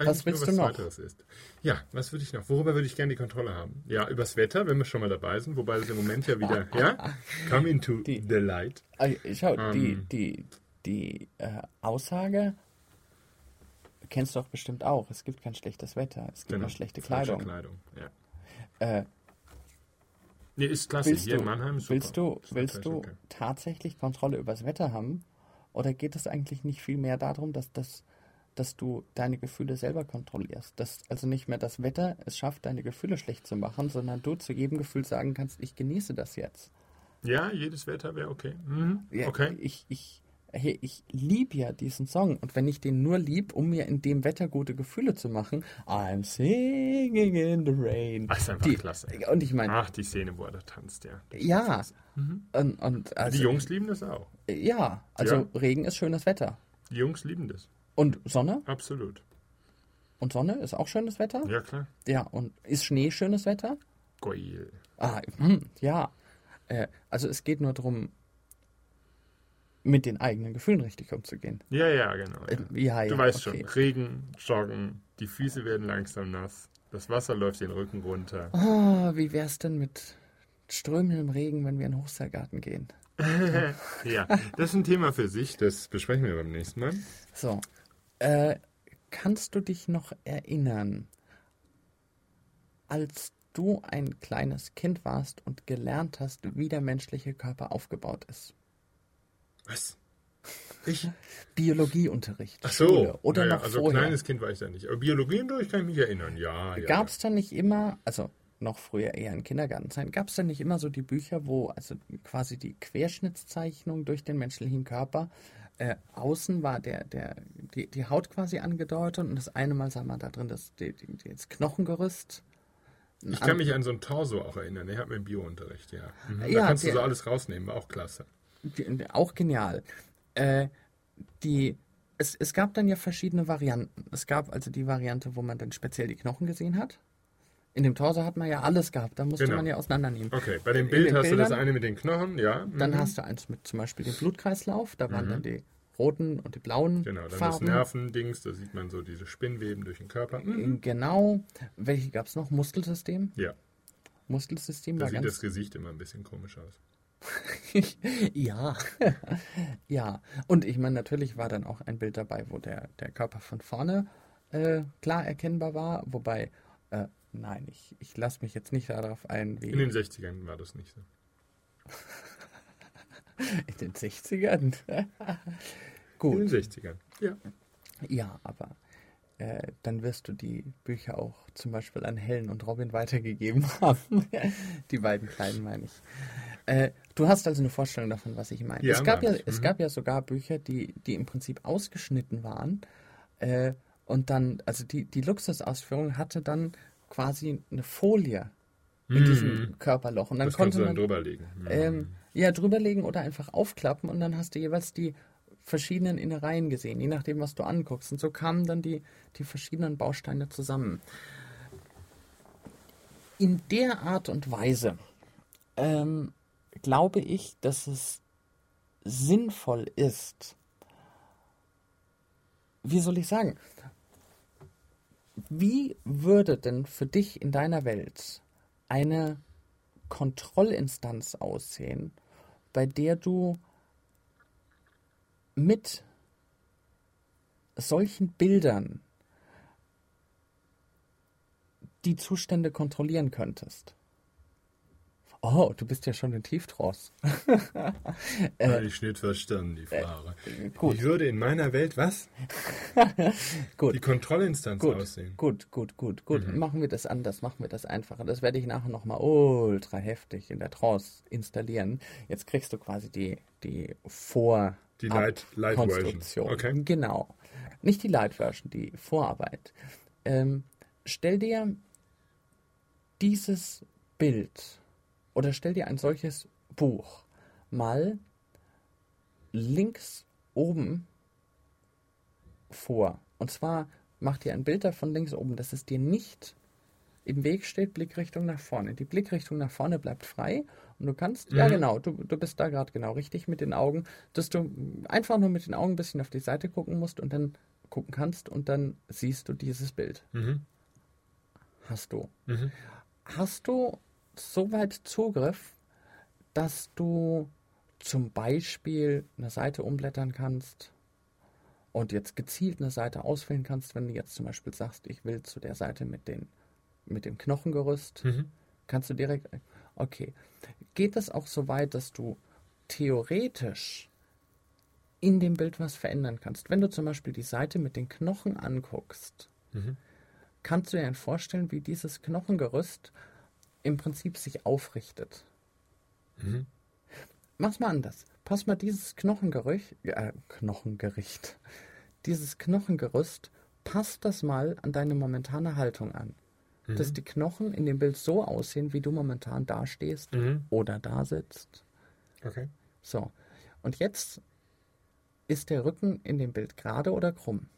[SPEAKER 1] was willst nur, was du noch?
[SPEAKER 2] Ist. Ja, was würde ich noch? Worüber würde ich gerne die Kontrolle haben? Ja, übers Wetter, wenn wir schon mal dabei sind, wobei das im Moment ja wieder, *laughs* ja, come into die, the light.
[SPEAKER 1] Also, schau, um, die, ähm. die, die äh, Aussage kennst du doch bestimmt auch. Es gibt kein schlechtes Wetter. Es gibt genau. nur schlechte Kleidung.
[SPEAKER 2] Kleidung.
[SPEAKER 1] Ja. Äh,
[SPEAKER 2] nee, ist klasse. Hier du, in Mannheim ist
[SPEAKER 1] Willst du, willst du okay. tatsächlich Kontrolle über das Wetter haben? Oder geht es eigentlich nicht viel mehr darum, dass, das, dass du deine Gefühle selber kontrollierst? Dass also nicht mehr das Wetter es schafft, deine Gefühle schlecht zu machen, sondern du zu jedem Gefühl sagen kannst, ich genieße das jetzt.
[SPEAKER 2] Ja, jedes Wetter wäre okay. Mhm.
[SPEAKER 1] Ja,
[SPEAKER 2] okay.
[SPEAKER 1] Ich, ich, hey, ich liebe ja diesen Song und wenn ich den nur lieb, um mir in dem Wetter gute Gefühle zu machen, I'm singing in the rain.
[SPEAKER 2] Das ist einfach die, klasse.
[SPEAKER 1] Und ich meine,
[SPEAKER 2] ach die Szene, wo er da tanzt, ja.
[SPEAKER 1] Ja. Mhm. Und, und
[SPEAKER 2] also, die Jungs lieben das auch.
[SPEAKER 1] Ja, also ja. Regen ist schönes Wetter.
[SPEAKER 2] Die Jungs lieben das.
[SPEAKER 1] Und Sonne?
[SPEAKER 2] Absolut.
[SPEAKER 1] Und Sonne ist auch schönes Wetter?
[SPEAKER 2] Ja, klar.
[SPEAKER 1] Ja, und ist Schnee schönes Wetter?
[SPEAKER 2] Geil.
[SPEAKER 1] Ah, hm, ja. Äh, also es geht nur darum, mit den eigenen Gefühlen richtig umzugehen.
[SPEAKER 2] Ja, ja, genau. Ja.
[SPEAKER 1] Äh, ja,
[SPEAKER 2] du
[SPEAKER 1] ja,
[SPEAKER 2] weißt okay. schon, Regen, Joggen, die Füße werden langsam nass, das Wasser läuft den Rücken runter.
[SPEAKER 1] Oh, wie wär's denn mit strömendem Regen, wenn wir in den Hochseilgarten gehen? *laughs*
[SPEAKER 2] ja, das ist ein Thema für sich, das besprechen wir beim nächsten Mal.
[SPEAKER 1] So, äh, kannst du dich noch erinnern, als du ein kleines Kind warst und gelernt hast, wie der menschliche Körper aufgebaut ist?
[SPEAKER 2] Was? Ich? *laughs*
[SPEAKER 1] Biologieunterricht.
[SPEAKER 2] Ach so. Schule.
[SPEAKER 1] Oder naja, noch
[SPEAKER 2] also
[SPEAKER 1] vorher.
[SPEAKER 2] kleines Kind weiß ich ja nicht. Aber Biologieunterricht kann ich mich erinnern, ja. ja
[SPEAKER 1] Gab es dann nicht immer, also noch früher eher in Kindergartenzeit, gab es dann nicht immer so die Bücher, wo also quasi die Querschnittszeichnung durch den menschlichen Körper äh, außen war der, der, die, die Haut quasi angedeutet und das eine Mal sah man da drin das, die, die, das Knochengerüst.
[SPEAKER 2] Ich kann mich an so ein Torso auch erinnern, der hat mir im Biounterricht, ja. Mhm. Da ja, kannst der, du so alles rausnehmen, war auch klasse
[SPEAKER 1] auch genial. Äh, die, es, es gab dann ja verschiedene Varianten. Es gab also die Variante, wo man dann speziell die Knochen gesehen hat. In dem Torso hat man ja alles gehabt, da musste genau. man ja auseinandernehmen.
[SPEAKER 2] Okay, bei dem Bild hast Bildern, du das eine mit den Knochen, ja.
[SPEAKER 1] Mhm. Dann hast du eins mit zum Beispiel dem Blutkreislauf, da waren mhm. dann die roten und die blauen
[SPEAKER 2] Genau, dann
[SPEAKER 1] Farben.
[SPEAKER 2] das Nervendings, da sieht man so diese Spinnweben durch den Körper. Mhm.
[SPEAKER 1] Genau. Welche gab es noch? Muskelsystem?
[SPEAKER 2] Ja.
[SPEAKER 1] Muskelsystem
[SPEAKER 2] da war sieht das Gesicht immer ein bisschen komisch aus. *laughs*
[SPEAKER 1] ja, *laughs* ja. Und ich meine, natürlich war dann auch ein Bild dabei, wo der, der Körper von vorne äh, klar erkennbar war, wobei, äh, nein, ich, ich lasse mich jetzt nicht darauf ein, wie.
[SPEAKER 2] In den 60ern war das nicht so. *laughs*
[SPEAKER 1] In den 60ern? *laughs* Gut.
[SPEAKER 2] In den 60ern, ja.
[SPEAKER 1] Ja, aber äh, dann wirst du die Bücher auch zum Beispiel an Helen und Robin weitergegeben *laughs* haben. die beiden kleinen meine ich. Äh, du hast also eine Vorstellung davon, was ich meine.
[SPEAKER 2] Ja,
[SPEAKER 1] es, gab ja, mhm. es gab ja sogar Bücher, die, die im Prinzip ausgeschnitten waren. Äh, und dann, also die, die Luxusausführung hatte dann quasi eine Folie in diesem Körperloch. Und dann
[SPEAKER 2] das
[SPEAKER 1] konnte man
[SPEAKER 2] dann drüberlegen.
[SPEAKER 1] Mhm. Ähm, ja, drüberlegen oder einfach aufklappen und dann hast du jeweils die verschiedenen Innereien gesehen, je nachdem, was du anguckst. Und so kamen dann die, die verschiedenen Bausteine zusammen. in der Art und Weise ähm, glaube ich, dass es sinnvoll ist, wie soll ich sagen, wie würde denn für dich in deiner Welt eine Kontrollinstanz aussehen, bei der du mit solchen Bildern die Zustände kontrollieren könntest? Oh, du bist ja schon in Tieftrance. *laughs*
[SPEAKER 2] äh, ich nicht verstanden, die äh, Frage. Äh, gut. Ich würde in meiner Welt was? *laughs* gut. Die Kontrollinstanz
[SPEAKER 1] gut,
[SPEAKER 2] aussehen.
[SPEAKER 1] Gut, gut, gut, gut. Mhm. Machen wir das anders, machen wir das einfacher. Das werde ich nachher nochmal ultra heftig in der Trance installieren. Jetzt kriegst du quasi die, die Vor-
[SPEAKER 2] die Light, Light Konstruktion.
[SPEAKER 1] Okay. Genau. Nicht die Light Version, die Vorarbeit. Ähm, stell dir dieses Bild oder stell dir ein solches Buch mal links oben vor. Und zwar mach dir ein Bild davon links oben, dass es dir nicht im Weg steht, Blickrichtung nach vorne. Die Blickrichtung nach vorne bleibt frei und du kannst, mhm. ja genau, du, du bist da gerade genau richtig mit den Augen, dass du einfach nur mit den Augen ein bisschen auf die Seite gucken musst und dann gucken kannst und dann siehst du dieses Bild. Mhm. Hast du. Mhm. Hast du so weit Zugriff, dass du zum Beispiel eine Seite umblättern kannst und jetzt gezielt eine Seite auswählen kannst, wenn du jetzt zum Beispiel sagst, ich will zu der Seite mit, den, mit dem Knochengerüst, mhm. kannst du direkt, okay. Geht es auch so weit, dass du theoretisch in dem Bild was verändern kannst? Wenn du zum Beispiel die Seite mit den Knochen anguckst, mhm. kannst du dir vorstellen, wie dieses Knochengerüst im Prinzip sich aufrichtet. Mhm. Mach's mal anders. Pass mal dieses Knochengerücht, äh, Knochengericht, dieses Knochengerüst, passt das mal an deine momentane Haltung an. Mhm. Dass die Knochen in dem Bild so aussehen, wie du momentan dastehst mhm. oder da sitzt.
[SPEAKER 2] Okay.
[SPEAKER 1] So. Und jetzt ist der Rücken in dem Bild gerade oder krumm?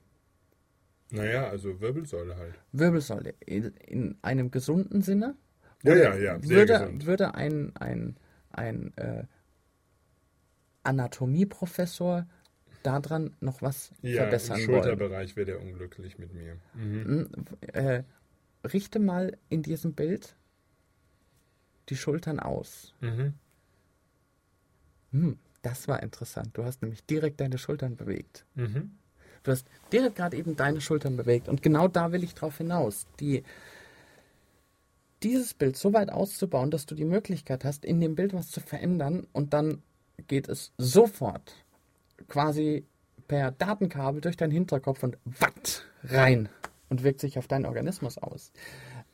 [SPEAKER 2] Naja, also Wirbelsäule halt.
[SPEAKER 1] Wirbelsäule. In, in einem gesunden Sinne
[SPEAKER 2] ja, ja, ja.
[SPEAKER 1] Sehr würde, gesund. würde ein, ein, ein äh, Anatomieprofessor daran noch was ja, verbessern wollen?
[SPEAKER 2] Im Schulterbereich wäre der unglücklich mit mir.
[SPEAKER 1] Mhm. Äh, richte mal in diesem Bild die Schultern aus. Mhm. Hm, das war interessant. Du hast nämlich direkt deine Schultern bewegt. Mhm. Du hast direkt gerade eben deine Schultern bewegt. Und genau da will ich drauf hinaus. Die, dieses Bild so weit auszubauen, dass du die Möglichkeit hast, in dem Bild was zu verändern und dann geht es sofort quasi per Datenkabel durch deinen Hinterkopf und watt rein und wirkt sich auf deinen Organismus aus.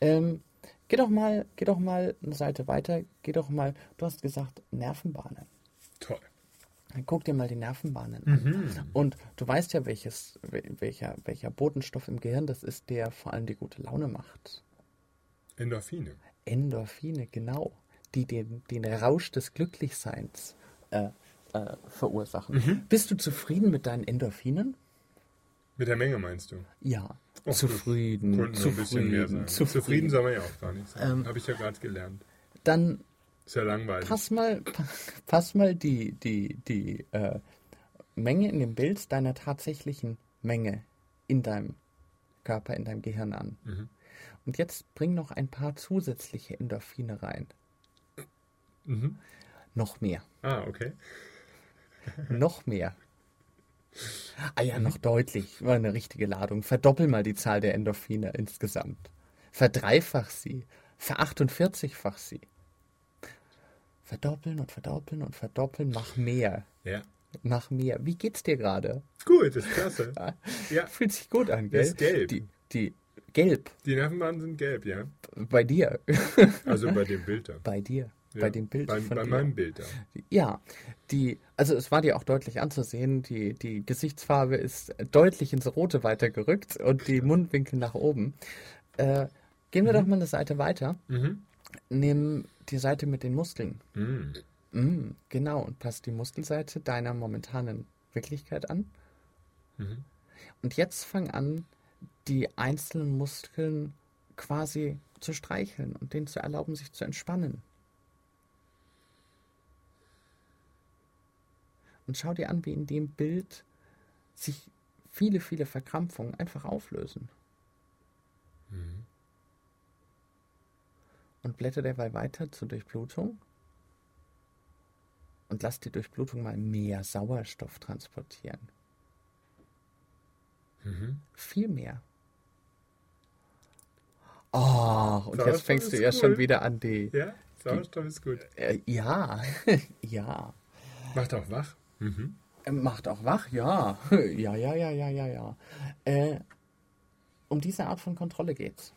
[SPEAKER 1] Ähm, geh doch mal, geh doch mal eine Seite weiter, geh doch mal, du hast gesagt, Nervenbahnen.
[SPEAKER 2] Toll.
[SPEAKER 1] Dann guck dir mal die Nervenbahnen an. Mhm. Und du weißt ja, welches, welcher, welcher Botenstoff im Gehirn das ist, der vor allem die gute Laune macht.
[SPEAKER 2] Endorphine.
[SPEAKER 1] Endorphine, genau. Die den, den Rausch des Glücklichseins äh, äh, verursachen. Mhm. Bist du zufrieden mit deinen Endorphinen?
[SPEAKER 2] Mit der Menge meinst du?
[SPEAKER 1] Ja. Och, zufrieden. Zufrieden,
[SPEAKER 2] zufrieden, zufrieden soll man ja auch gar nicht sein. Ähm, Habe ich ja gerade gelernt.
[SPEAKER 1] Dann
[SPEAKER 2] ist ja langweilig.
[SPEAKER 1] Pass mal, pass mal die, die, die äh, Menge in dem Bild deiner tatsächlichen Menge in deinem Körper, in deinem Gehirn an. Mhm. Und jetzt bring noch ein paar zusätzliche Endorphine rein. Mhm. Noch mehr.
[SPEAKER 2] Ah, okay. *laughs*
[SPEAKER 1] noch mehr. Ah ja, noch deutlich. War eine richtige Ladung. Verdoppel mal die Zahl der Endorphine insgesamt. Verdreifach sie. Verachtundvierzigfach sie. Verdoppeln und verdoppeln und verdoppeln. Mach mehr.
[SPEAKER 2] Ja.
[SPEAKER 1] Mach mehr. Wie geht's dir gerade?
[SPEAKER 2] Gut, ist klasse. *laughs*
[SPEAKER 1] ja. Fühlt sich gut an, gell?
[SPEAKER 2] Ist gelb.
[SPEAKER 1] Die, die Gelb.
[SPEAKER 2] Die Nervenbahnen sind gelb, ja.
[SPEAKER 1] Bei dir. *laughs*
[SPEAKER 2] also bei dem Bild da.
[SPEAKER 1] Bei dir. Ja, bei dem Bild
[SPEAKER 2] bei,
[SPEAKER 1] von
[SPEAKER 2] bei
[SPEAKER 1] dir.
[SPEAKER 2] meinem Bild
[SPEAKER 1] da. Ja, die, also es war dir auch deutlich anzusehen, die, die Gesichtsfarbe ist deutlich ins Rote weitergerückt und die Mundwinkel nach oben. Äh, gehen wir mhm. doch mal eine Seite weiter. Mhm. Nimm die Seite mit den Muskeln. Mhm. Mm, genau, und passt die Muskelseite deiner momentanen Wirklichkeit an. Mhm. Und jetzt fang an, die einzelnen Muskeln quasi zu streicheln und denen zu erlauben, sich zu entspannen. Und schau dir an, wie in dem Bild sich viele, viele Verkrampfungen einfach auflösen. Mhm. Und blätter derweil weiter zur Durchblutung und lass die Durchblutung mal mehr Sauerstoff transportieren. Mhm. Viel mehr. Oh, und Sauerstoff jetzt fängst du ja cool. schon wieder an die.
[SPEAKER 2] Ja, Sauerstoff die, ist gut.
[SPEAKER 1] Äh, ja, *laughs* ja.
[SPEAKER 2] Macht auch wach. Mhm.
[SPEAKER 1] Äh, macht auch wach, ja. *laughs* ja, ja, ja, ja, ja, ja. Äh, um diese Art von Kontrolle geht's.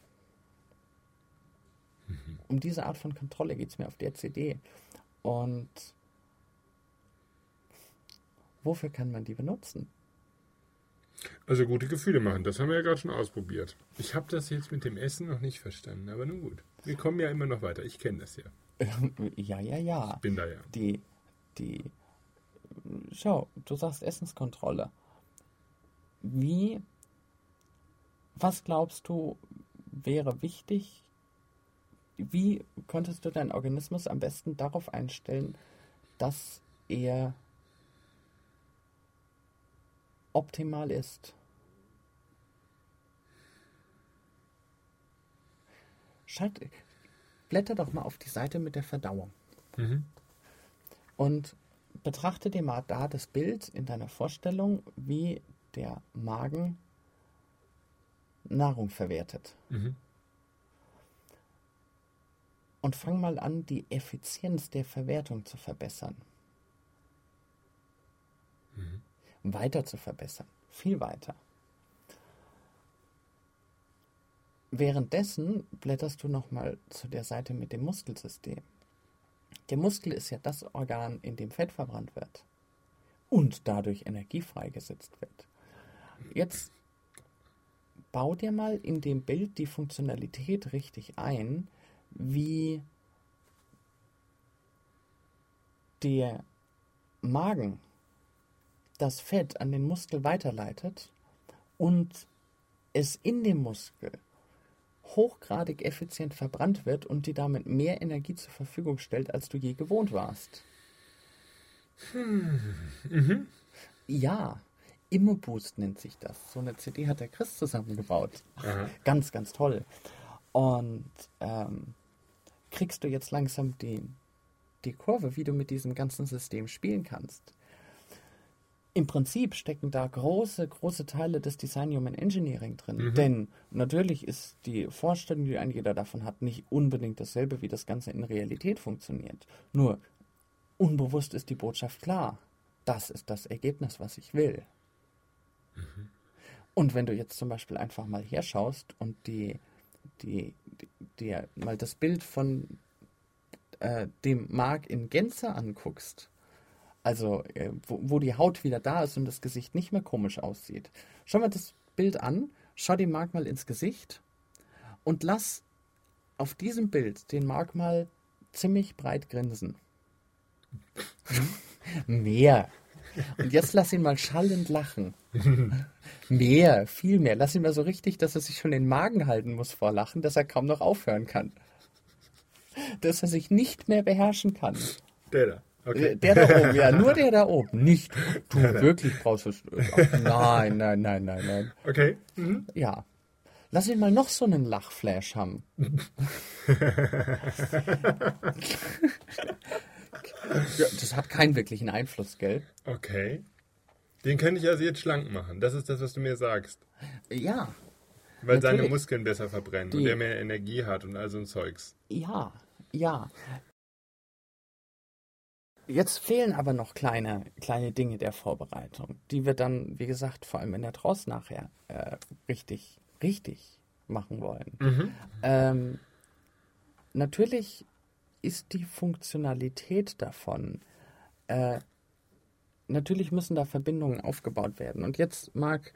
[SPEAKER 1] Mhm. Um diese Art von Kontrolle geht es mir auf der CD. Und wofür kann man die benutzen?
[SPEAKER 2] Also gute Gefühle machen, das haben wir ja gerade schon ausprobiert. Ich habe das jetzt mit dem Essen noch nicht verstanden, aber nun gut. Wir kommen ja immer noch weiter. Ich kenne das ja. *laughs*
[SPEAKER 1] ja, ja, ja.
[SPEAKER 2] Ich bin da ja.
[SPEAKER 1] Die, die, schau, du sagst Essenskontrolle. Wie, was glaubst du, wäre wichtig? Wie könntest du deinen Organismus am besten darauf einstellen, dass er optimal ist. Schalt, blätter doch mal auf die Seite mit der Verdauung. Mhm. Und betrachte dir mal da das Bild in deiner Vorstellung, wie der Magen Nahrung verwertet. Mhm. Und fang mal an, die Effizienz der Verwertung zu verbessern. Mhm weiter zu verbessern. Viel weiter. Währenddessen blätterst du nochmal zu der Seite mit dem Muskelsystem. Der Muskel ist ja das Organ, in dem Fett verbrannt wird und dadurch Energie freigesetzt wird. Jetzt bau dir mal in dem Bild die Funktionalität richtig ein, wie der Magen das Fett an den Muskel weiterleitet und es in dem Muskel hochgradig effizient verbrannt wird und dir damit mehr Energie zur Verfügung stellt, als du je gewohnt warst. Hm. Mhm. Ja, Immoboost nennt sich das. So eine CD hat der Chris zusammengebaut. Aha. Ganz, ganz toll. Und ähm, kriegst du jetzt langsam die, die Kurve, wie du mit diesem ganzen System spielen kannst im Prinzip stecken da große, große Teile des Design Human Engineering drin. Mhm. Denn natürlich ist die Vorstellung, die ein jeder davon hat, nicht unbedingt dasselbe, wie das Ganze in Realität funktioniert. Nur unbewusst ist die Botschaft klar. Das ist das Ergebnis, was ich will. Mhm. Und wenn du jetzt zum Beispiel einfach mal herschaust und die, die, die, die mal das Bild von äh, dem Mark in Gänze anguckst, also, äh, wo, wo, die Haut wieder da ist und das Gesicht nicht mehr komisch aussieht. Schau mal das Bild an, schau dem Mark mal ins Gesicht und lass auf diesem Bild den Mark mal ziemlich breit grinsen. *laughs* mehr. Und jetzt lass ihn mal schallend lachen. *laughs* mehr, viel mehr. Lass ihn mal so richtig, dass er sich schon den Magen halten muss vor Lachen, dass er kaum noch aufhören kann. Dass er sich nicht mehr beherrschen kann.
[SPEAKER 2] Der da.
[SPEAKER 1] Okay. Der da oben, ja, *laughs* nur der da oben. Nicht, du *laughs* wirklich brauchst es. Nein, nein, nein, nein, nein.
[SPEAKER 2] Okay. Mhm.
[SPEAKER 1] Ja. Lass ihn mal noch so einen Lachflash haben. *laughs* ja, das hat keinen wirklichen Einfluss, gell?
[SPEAKER 2] Okay. Den könnte ich also jetzt schlank machen. Das ist das, was du mir sagst.
[SPEAKER 1] Ja.
[SPEAKER 2] Weil natürlich. seine Muskeln besser verbrennen Die, und er mehr Energie hat und all so ein Zeugs.
[SPEAKER 1] Ja, ja. Jetzt fehlen aber noch kleine, kleine Dinge der Vorbereitung, die wir dann, wie gesagt, vor allem in der Tross nachher äh, richtig, richtig machen wollen. Mhm. Ähm, natürlich ist die Funktionalität davon, äh, natürlich müssen da Verbindungen aufgebaut werden. Und jetzt, Marc,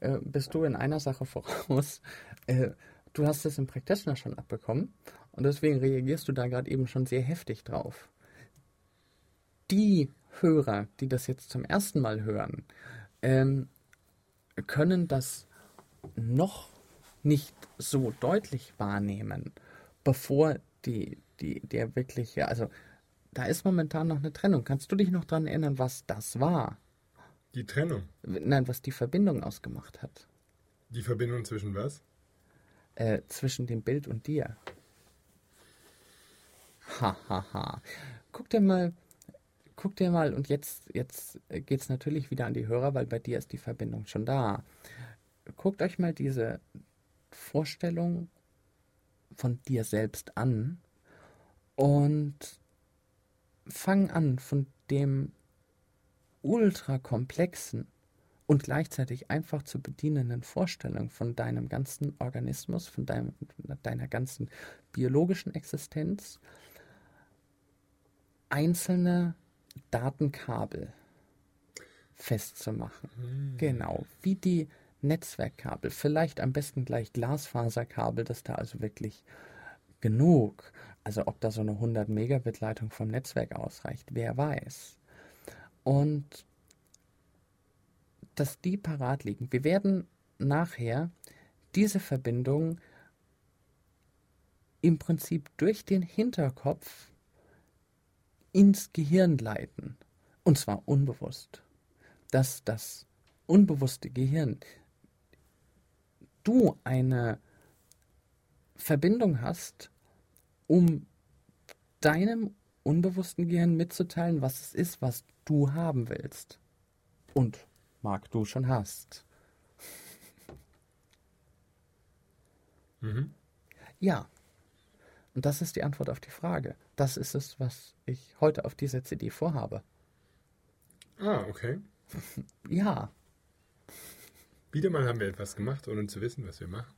[SPEAKER 1] äh, bist du in einer Sache voraus. Äh, du hast es im Practitioner schon abbekommen und deswegen reagierst du da gerade eben schon sehr heftig drauf die Hörer, die das jetzt zum ersten Mal hören, ähm, können das noch nicht so deutlich wahrnehmen. bevor die, die, der wirkliche, also da ist momentan noch eine Trennung. Kannst du dich noch daran erinnern, was das war?
[SPEAKER 2] Die Trennung?
[SPEAKER 1] Nein, was die Verbindung ausgemacht hat.
[SPEAKER 2] Die Verbindung zwischen was?
[SPEAKER 1] Äh, zwischen dem Bild und dir. Hahaha. Ha, ha. Guck dir mal, guck dir mal, und jetzt, jetzt geht es natürlich wieder an die Hörer, weil bei dir ist die Verbindung schon da. Guckt euch mal diese Vorstellung von dir selbst an und fang an von dem ultra komplexen und gleichzeitig einfach zu bedienenden Vorstellung von deinem ganzen Organismus, von deinem, deiner ganzen biologischen Existenz einzelne Datenkabel festzumachen. Mhm. Genau, wie die Netzwerkkabel, vielleicht am besten gleich Glasfaserkabel, dass da also wirklich genug, also ob da so eine 100 Megabit Leitung vom Netzwerk ausreicht, wer weiß. Und dass die parat liegen. Wir werden nachher diese Verbindung im Prinzip durch den Hinterkopf ins Gehirn leiten. Und zwar unbewusst. Dass das unbewusste Gehirn du eine Verbindung hast, um deinem unbewussten Gehirn mitzuteilen, was es ist, was du haben willst. Und mag du schon hast. Mhm. Ja. Und das ist die Antwort auf die Frage. Das ist es, was ich heute auf dieser CD vorhabe.
[SPEAKER 2] Ah, okay. *laughs*
[SPEAKER 1] ja.
[SPEAKER 2] Wieder mal haben wir etwas gemacht, ohne zu wissen, was wir machen.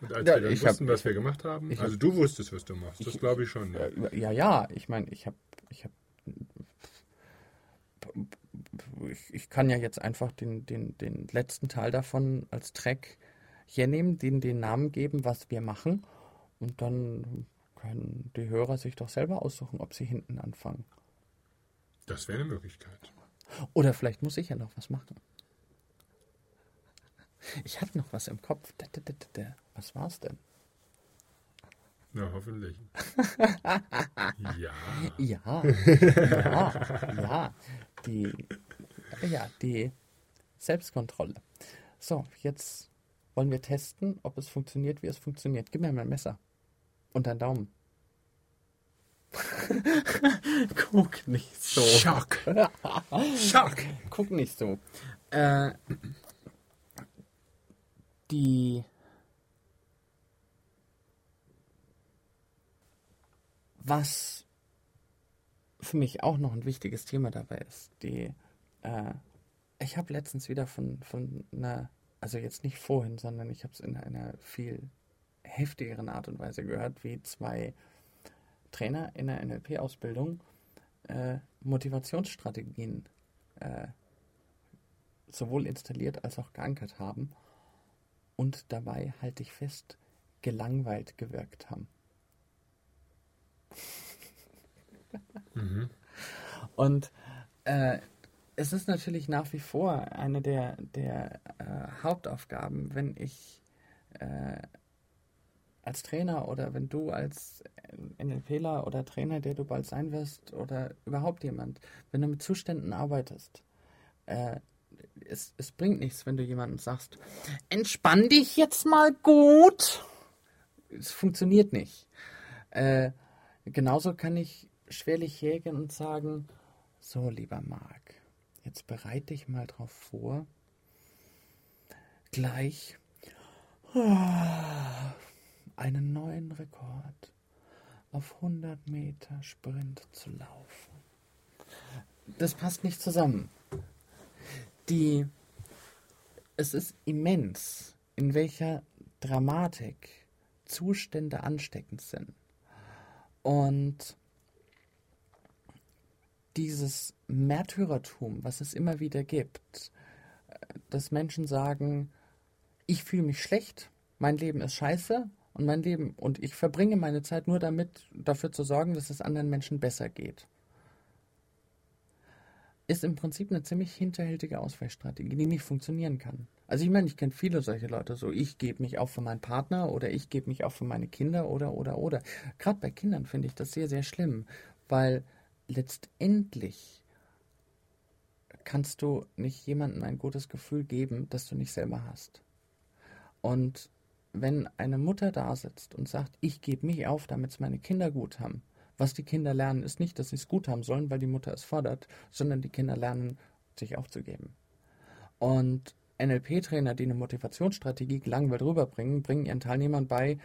[SPEAKER 2] Und als ja, wir dann wussten, hab, was wir gemacht haben, also hab, du wusstest, was du machst, das glaube ich schon.
[SPEAKER 1] Ja, ja, ja ich meine, ich habe ich hab, ich, ich, kann ja jetzt einfach den, den, den letzten Teil davon als Track hernehmen, den den Namen geben, was wir machen und dann können die Hörer sich doch selber aussuchen, ob sie hinten anfangen.
[SPEAKER 2] Das wäre eine Möglichkeit.
[SPEAKER 1] Oder vielleicht muss ich ja noch was machen. Ich hatte noch was im Kopf. Was war es denn?
[SPEAKER 2] Na, hoffentlich. *laughs*
[SPEAKER 1] ja. Ja. Ja. Ja. Die, ja, die Selbstkontrolle. So, jetzt wollen wir testen, ob es funktioniert, wie es funktioniert. Gib mir mein Messer. Und deinen Daumen. *laughs* Guck nicht so.
[SPEAKER 2] Schock. Schock.
[SPEAKER 1] Guck nicht so. Äh, die was für mich auch noch ein wichtiges Thema dabei ist, die äh, ich habe letztens wieder von, von einer, also jetzt nicht vorhin, sondern ich habe es in einer viel heftigeren Art und Weise gehört, wie zwei Trainer in der NLP-Ausbildung äh, Motivationsstrategien äh, sowohl installiert als auch geankert haben und dabei, halte ich fest, gelangweilt gewirkt haben. mhm. Und äh, es ist natürlich nach wie vor eine der, der äh, Hauptaufgaben, wenn ich äh, als Trainer oder wenn du als NLPler oder Trainer, der du bald sein wirst oder überhaupt jemand, wenn du mit Zuständen arbeitest, äh, es, es bringt nichts, wenn du jemandem sagst, entspann dich jetzt mal gut. Es funktioniert nicht. Äh, genauso kann ich schwerlich hergehen und sagen, so lieber Marc, jetzt bereite dich mal drauf vor, gleich einen neuen Rekord auf 100 Meter Sprint zu laufen. Das passt nicht zusammen. Die, es ist immens, in welcher Dramatik Zustände ansteckend sind. Und dieses Märtyrertum, was es immer wieder gibt, dass Menschen sagen, ich fühle mich schlecht, mein Leben ist scheiße und mein Leben und ich verbringe meine Zeit nur damit, dafür zu sorgen, dass es anderen Menschen besser geht. ist im Prinzip eine ziemlich hinterhältige Ausweichstrategie, die nicht funktionieren kann. Also ich meine, ich kenne viele solche Leute, so ich gebe mich auf für meinen Partner oder ich gebe mich auf für meine Kinder oder oder oder. Gerade bei Kindern finde ich das sehr, sehr schlimm, weil letztendlich kannst du nicht jemandem ein gutes Gefühl geben, das du nicht selber hast. Und wenn eine Mutter da sitzt und sagt, ich gebe mich auf, damit es meine Kinder gut haben, was die Kinder lernen, ist nicht, dass sie es gut haben sollen, weil die Mutter es fordert, sondern die Kinder lernen, sich aufzugeben. Und NLP-Trainer, die eine Motivationsstrategie gelangweilt rüberbringen, bringen ihren Teilnehmern bei,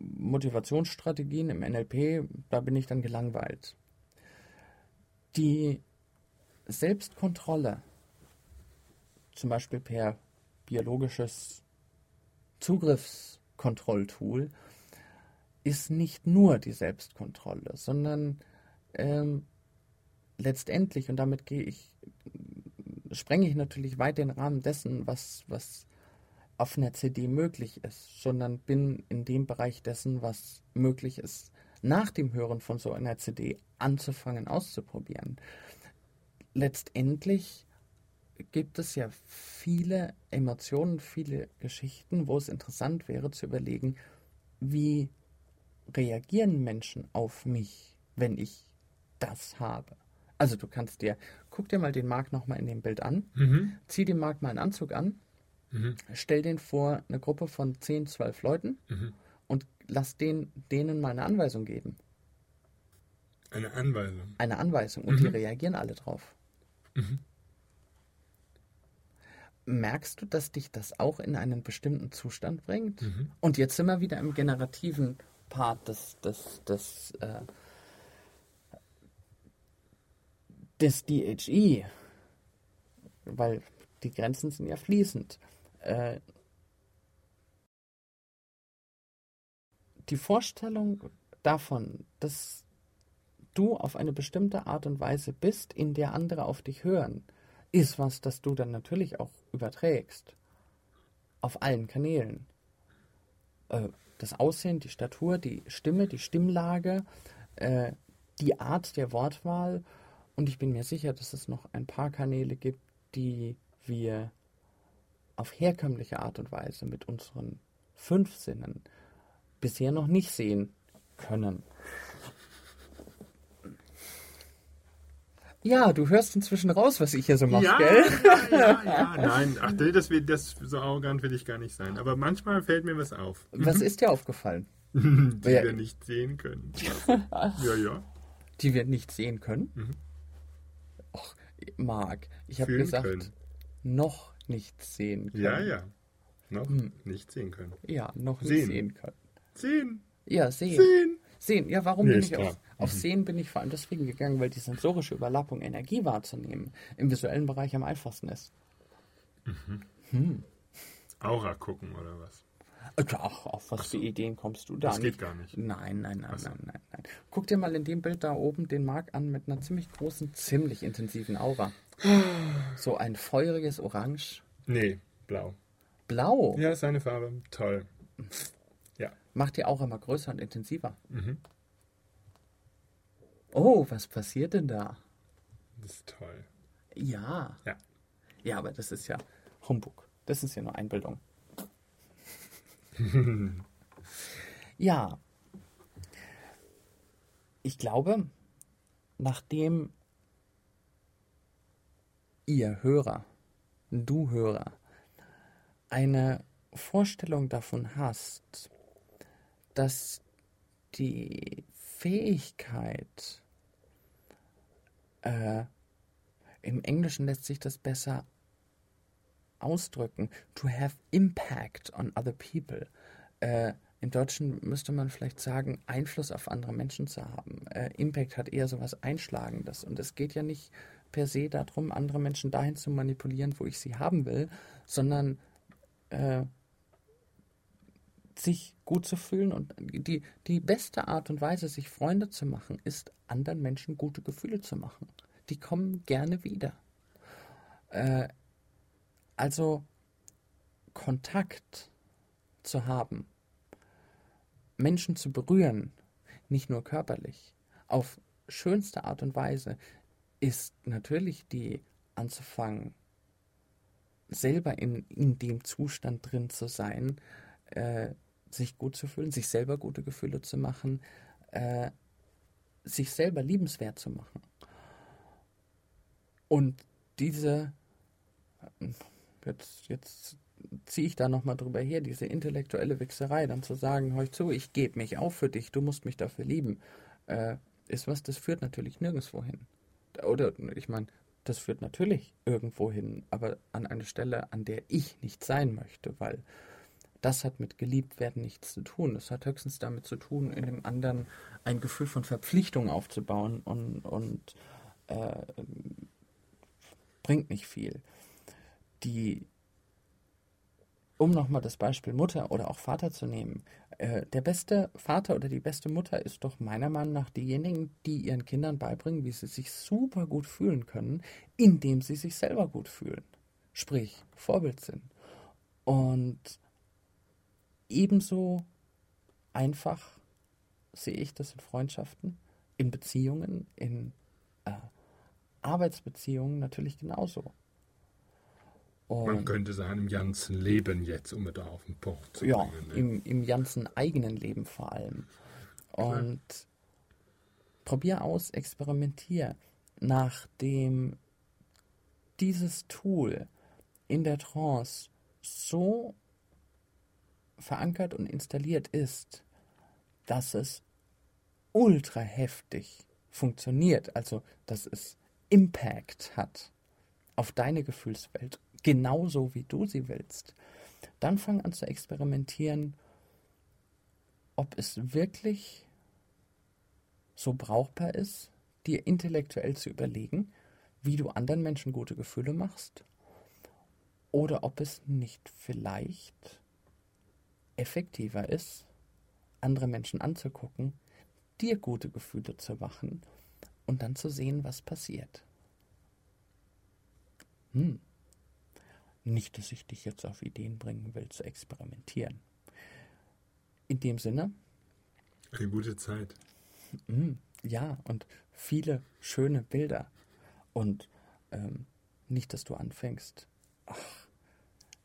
[SPEAKER 1] Motivationsstrategien im NLP, da bin ich dann gelangweilt. Die Selbstkontrolle, zum Beispiel per biologisches Zugriffskontrolltool, ist nicht nur die Selbstkontrolle, sondern ähm, letztendlich, und damit gehe ich, sprenge ich natürlich weit den Rahmen dessen, was, was auf einer CD möglich ist, sondern bin in dem Bereich dessen, was möglich ist, nach dem Hören von so einer CD anzufangen, auszuprobieren. Letztendlich gibt es ja viele Emotionen, viele Geschichten, wo es interessant wäre zu überlegen, wie reagieren Menschen auf mich, wenn ich das habe? Also du kannst dir, guck dir mal den Marc nochmal in dem Bild an, mhm. zieh dem Marc mal einen Anzug an, mhm. stell den vor eine Gruppe von 10, 12 Leuten mhm. und lass den, denen mal eine Anweisung geben.
[SPEAKER 2] Eine Anweisung?
[SPEAKER 1] Eine Anweisung und die mhm. reagieren alle drauf. Mhm. Merkst du, dass dich das auch in einen bestimmten Zustand bringt? Mhm. Und jetzt sind wir wieder im generativen Part des, des, des, äh, des DHE, weil die Grenzen sind ja fließend. Äh, die Vorstellung davon, dass du auf eine bestimmte Art und Weise bist, in der andere auf dich hören, ist was, das du dann natürlich auch überträgst. Auf allen Kanälen. Äh, das Aussehen, die Statur, die Stimme, die Stimmlage, äh, die Art der Wortwahl. Und ich bin mir sicher, dass es noch ein paar Kanäle gibt, die wir auf herkömmliche Art und Weise mit unseren fünf Sinnen bisher noch nicht sehen können. Ja, du hörst inzwischen raus, was ich hier so mache,
[SPEAKER 2] ja,
[SPEAKER 1] gell?
[SPEAKER 2] Ja, ja, *laughs* ja, nein. Ach, das, das, so arrogant will ich gar nicht sein. Aber manchmal fällt mir was auf.
[SPEAKER 1] Was ist dir aufgefallen? *laughs*
[SPEAKER 2] Die ja. wir nicht sehen können. *laughs* ja, ja.
[SPEAKER 1] Die wir nicht sehen können? Mhm. Och, Marc, ich habe gesagt, können. noch nicht sehen können.
[SPEAKER 2] Ja, ja. Noch hm. nicht sehen können.
[SPEAKER 1] Ja, noch
[SPEAKER 2] sehen.
[SPEAKER 1] nicht sehen können.
[SPEAKER 2] Sehen.
[SPEAKER 1] Ja, sehen.
[SPEAKER 2] Sehen.
[SPEAKER 1] Sehen. Ja, warum nee, bin ich auf, auf mhm. Sehen bin ich vor allem deswegen gegangen, weil die sensorische Überlappung Energie wahrzunehmen im visuellen Bereich am einfachsten ist.
[SPEAKER 2] Mhm. Hm. Aura gucken oder was?
[SPEAKER 1] Ach, auf was so. für Ideen kommst du da?
[SPEAKER 2] Das geht gar nicht.
[SPEAKER 1] Nein, nein, nein, so. nein, nein, nein. Guck dir mal in dem Bild da oben den Mark an mit einer ziemlich großen, ziemlich intensiven Aura. *sighs* so ein feuriges Orange.
[SPEAKER 2] Nee, blau.
[SPEAKER 1] Blau?
[SPEAKER 2] Ja, seine Farbe. Toll. *laughs*
[SPEAKER 1] Macht die auch immer größer und intensiver. Mhm. Oh, was passiert denn da?
[SPEAKER 2] Das ist toll.
[SPEAKER 1] Ja.
[SPEAKER 2] Ja.
[SPEAKER 1] Ja, aber das ist ja Humbug. Das ist ja nur Einbildung. *laughs* ja. Ich glaube, nachdem ihr Hörer, du Hörer, eine Vorstellung davon hast, dass die Fähigkeit, äh, im Englischen lässt sich das besser ausdrücken, to have impact on other people. Äh, Im Deutschen müsste man vielleicht sagen, Einfluss auf andere Menschen zu haben. Äh, Impact hat eher so was Einschlagendes. Und es geht ja nicht per se darum, andere Menschen dahin zu manipulieren, wo ich sie haben will, sondern äh, sich gut zu fühlen und die, die beste Art und Weise, sich Freunde zu machen, ist, anderen Menschen gute Gefühle zu machen. Die kommen gerne wieder. Äh, also Kontakt zu haben, Menschen zu berühren, nicht nur körperlich, auf schönste Art und Weise, ist natürlich die anzufangen, selber in, in dem Zustand drin zu sein, äh, sich gut zu fühlen, sich selber gute Gefühle zu machen, äh, sich selber liebenswert zu machen. Und diese, jetzt, jetzt ziehe ich da nochmal drüber her, diese intellektuelle Wichserei, dann zu sagen, hör zu, ich gebe mich auf für dich, du musst mich dafür lieben, äh, ist was, das führt natürlich nirgendwo hin. Oder, ich meine, das führt natürlich irgendwo hin, aber an eine Stelle, an der ich nicht sein möchte, weil das hat mit geliebt werden nichts zu tun. Das hat höchstens damit zu tun, in dem anderen ein Gefühl von Verpflichtung aufzubauen und, und äh, bringt nicht viel. Die, um nochmal das Beispiel Mutter oder auch Vater zu nehmen, äh, der beste Vater oder die beste Mutter ist doch meiner Meinung nach diejenigen, die ihren Kindern beibringen, wie sie sich super gut fühlen können, indem sie sich selber gut fühlen. Sprich, Vorbild sind. Und ebenso einfach sehe ich das in Freundschaften, in Beziehungen, in äh, Arbeitsbeziehungen natürlich genauso.
[SPEAKER 2] Und Man könnte sagen, im ganzen Leben jetzt, um es da auf den Punkt zu
[SPEAKER 1] bringen. Ja, ne? im, im ganzen eigenen Leben vor allem. Und Klar. probier aus, experimentier. Nachdem dieses Tool in der Trance so verankert und installiert ist, dass es ultra heftig funktioniert, also dass es Impact hat auf deine Gefühlswelt, genauso wie du sie willst, dann fang an zu experimentieren, ob es wirklich so brauchbar ist, dir intellektuell zu überlegen, wie du anderen Menschen gute Gefühle machst, oder ob es nicht vielleicht effektiver ist, andere Menschen anzugucken, dir gute Gefühle zu machen und dann zu sehen, was passiert. Hm. Nicht, dass ich dich jetzt auf Ideen bringen will, zu experimentieren. In dem Sinne.
[SPEAKER 2] Eine gute Zeit.
[SPEAKER 1] Hm, ja, und viele schöne Bilder. Und ähm, nicht, dass du anfängst, ach,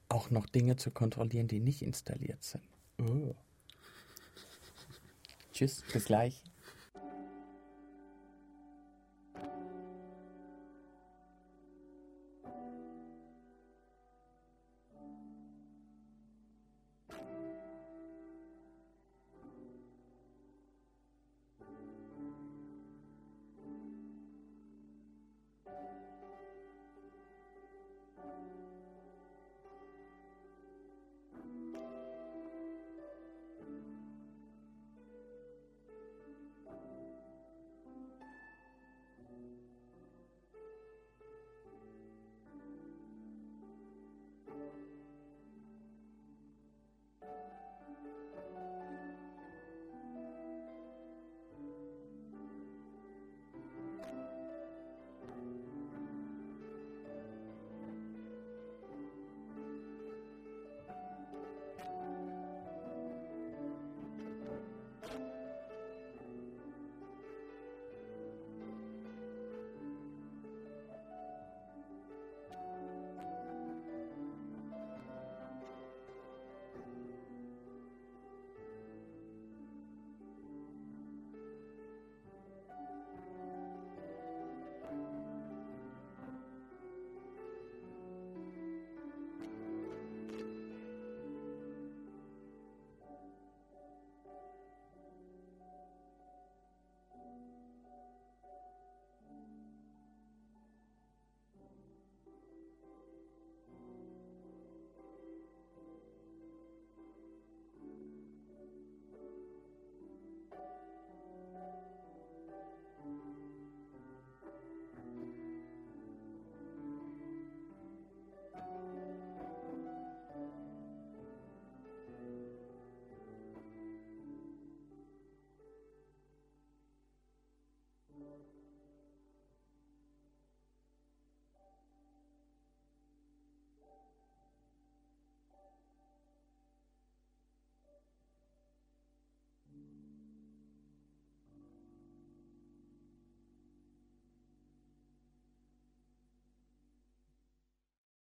[SPEAKER 1] auch noch Dinge zu kontrollieren, die nicht installiert sind. Oh. Tschüss, bis gleich.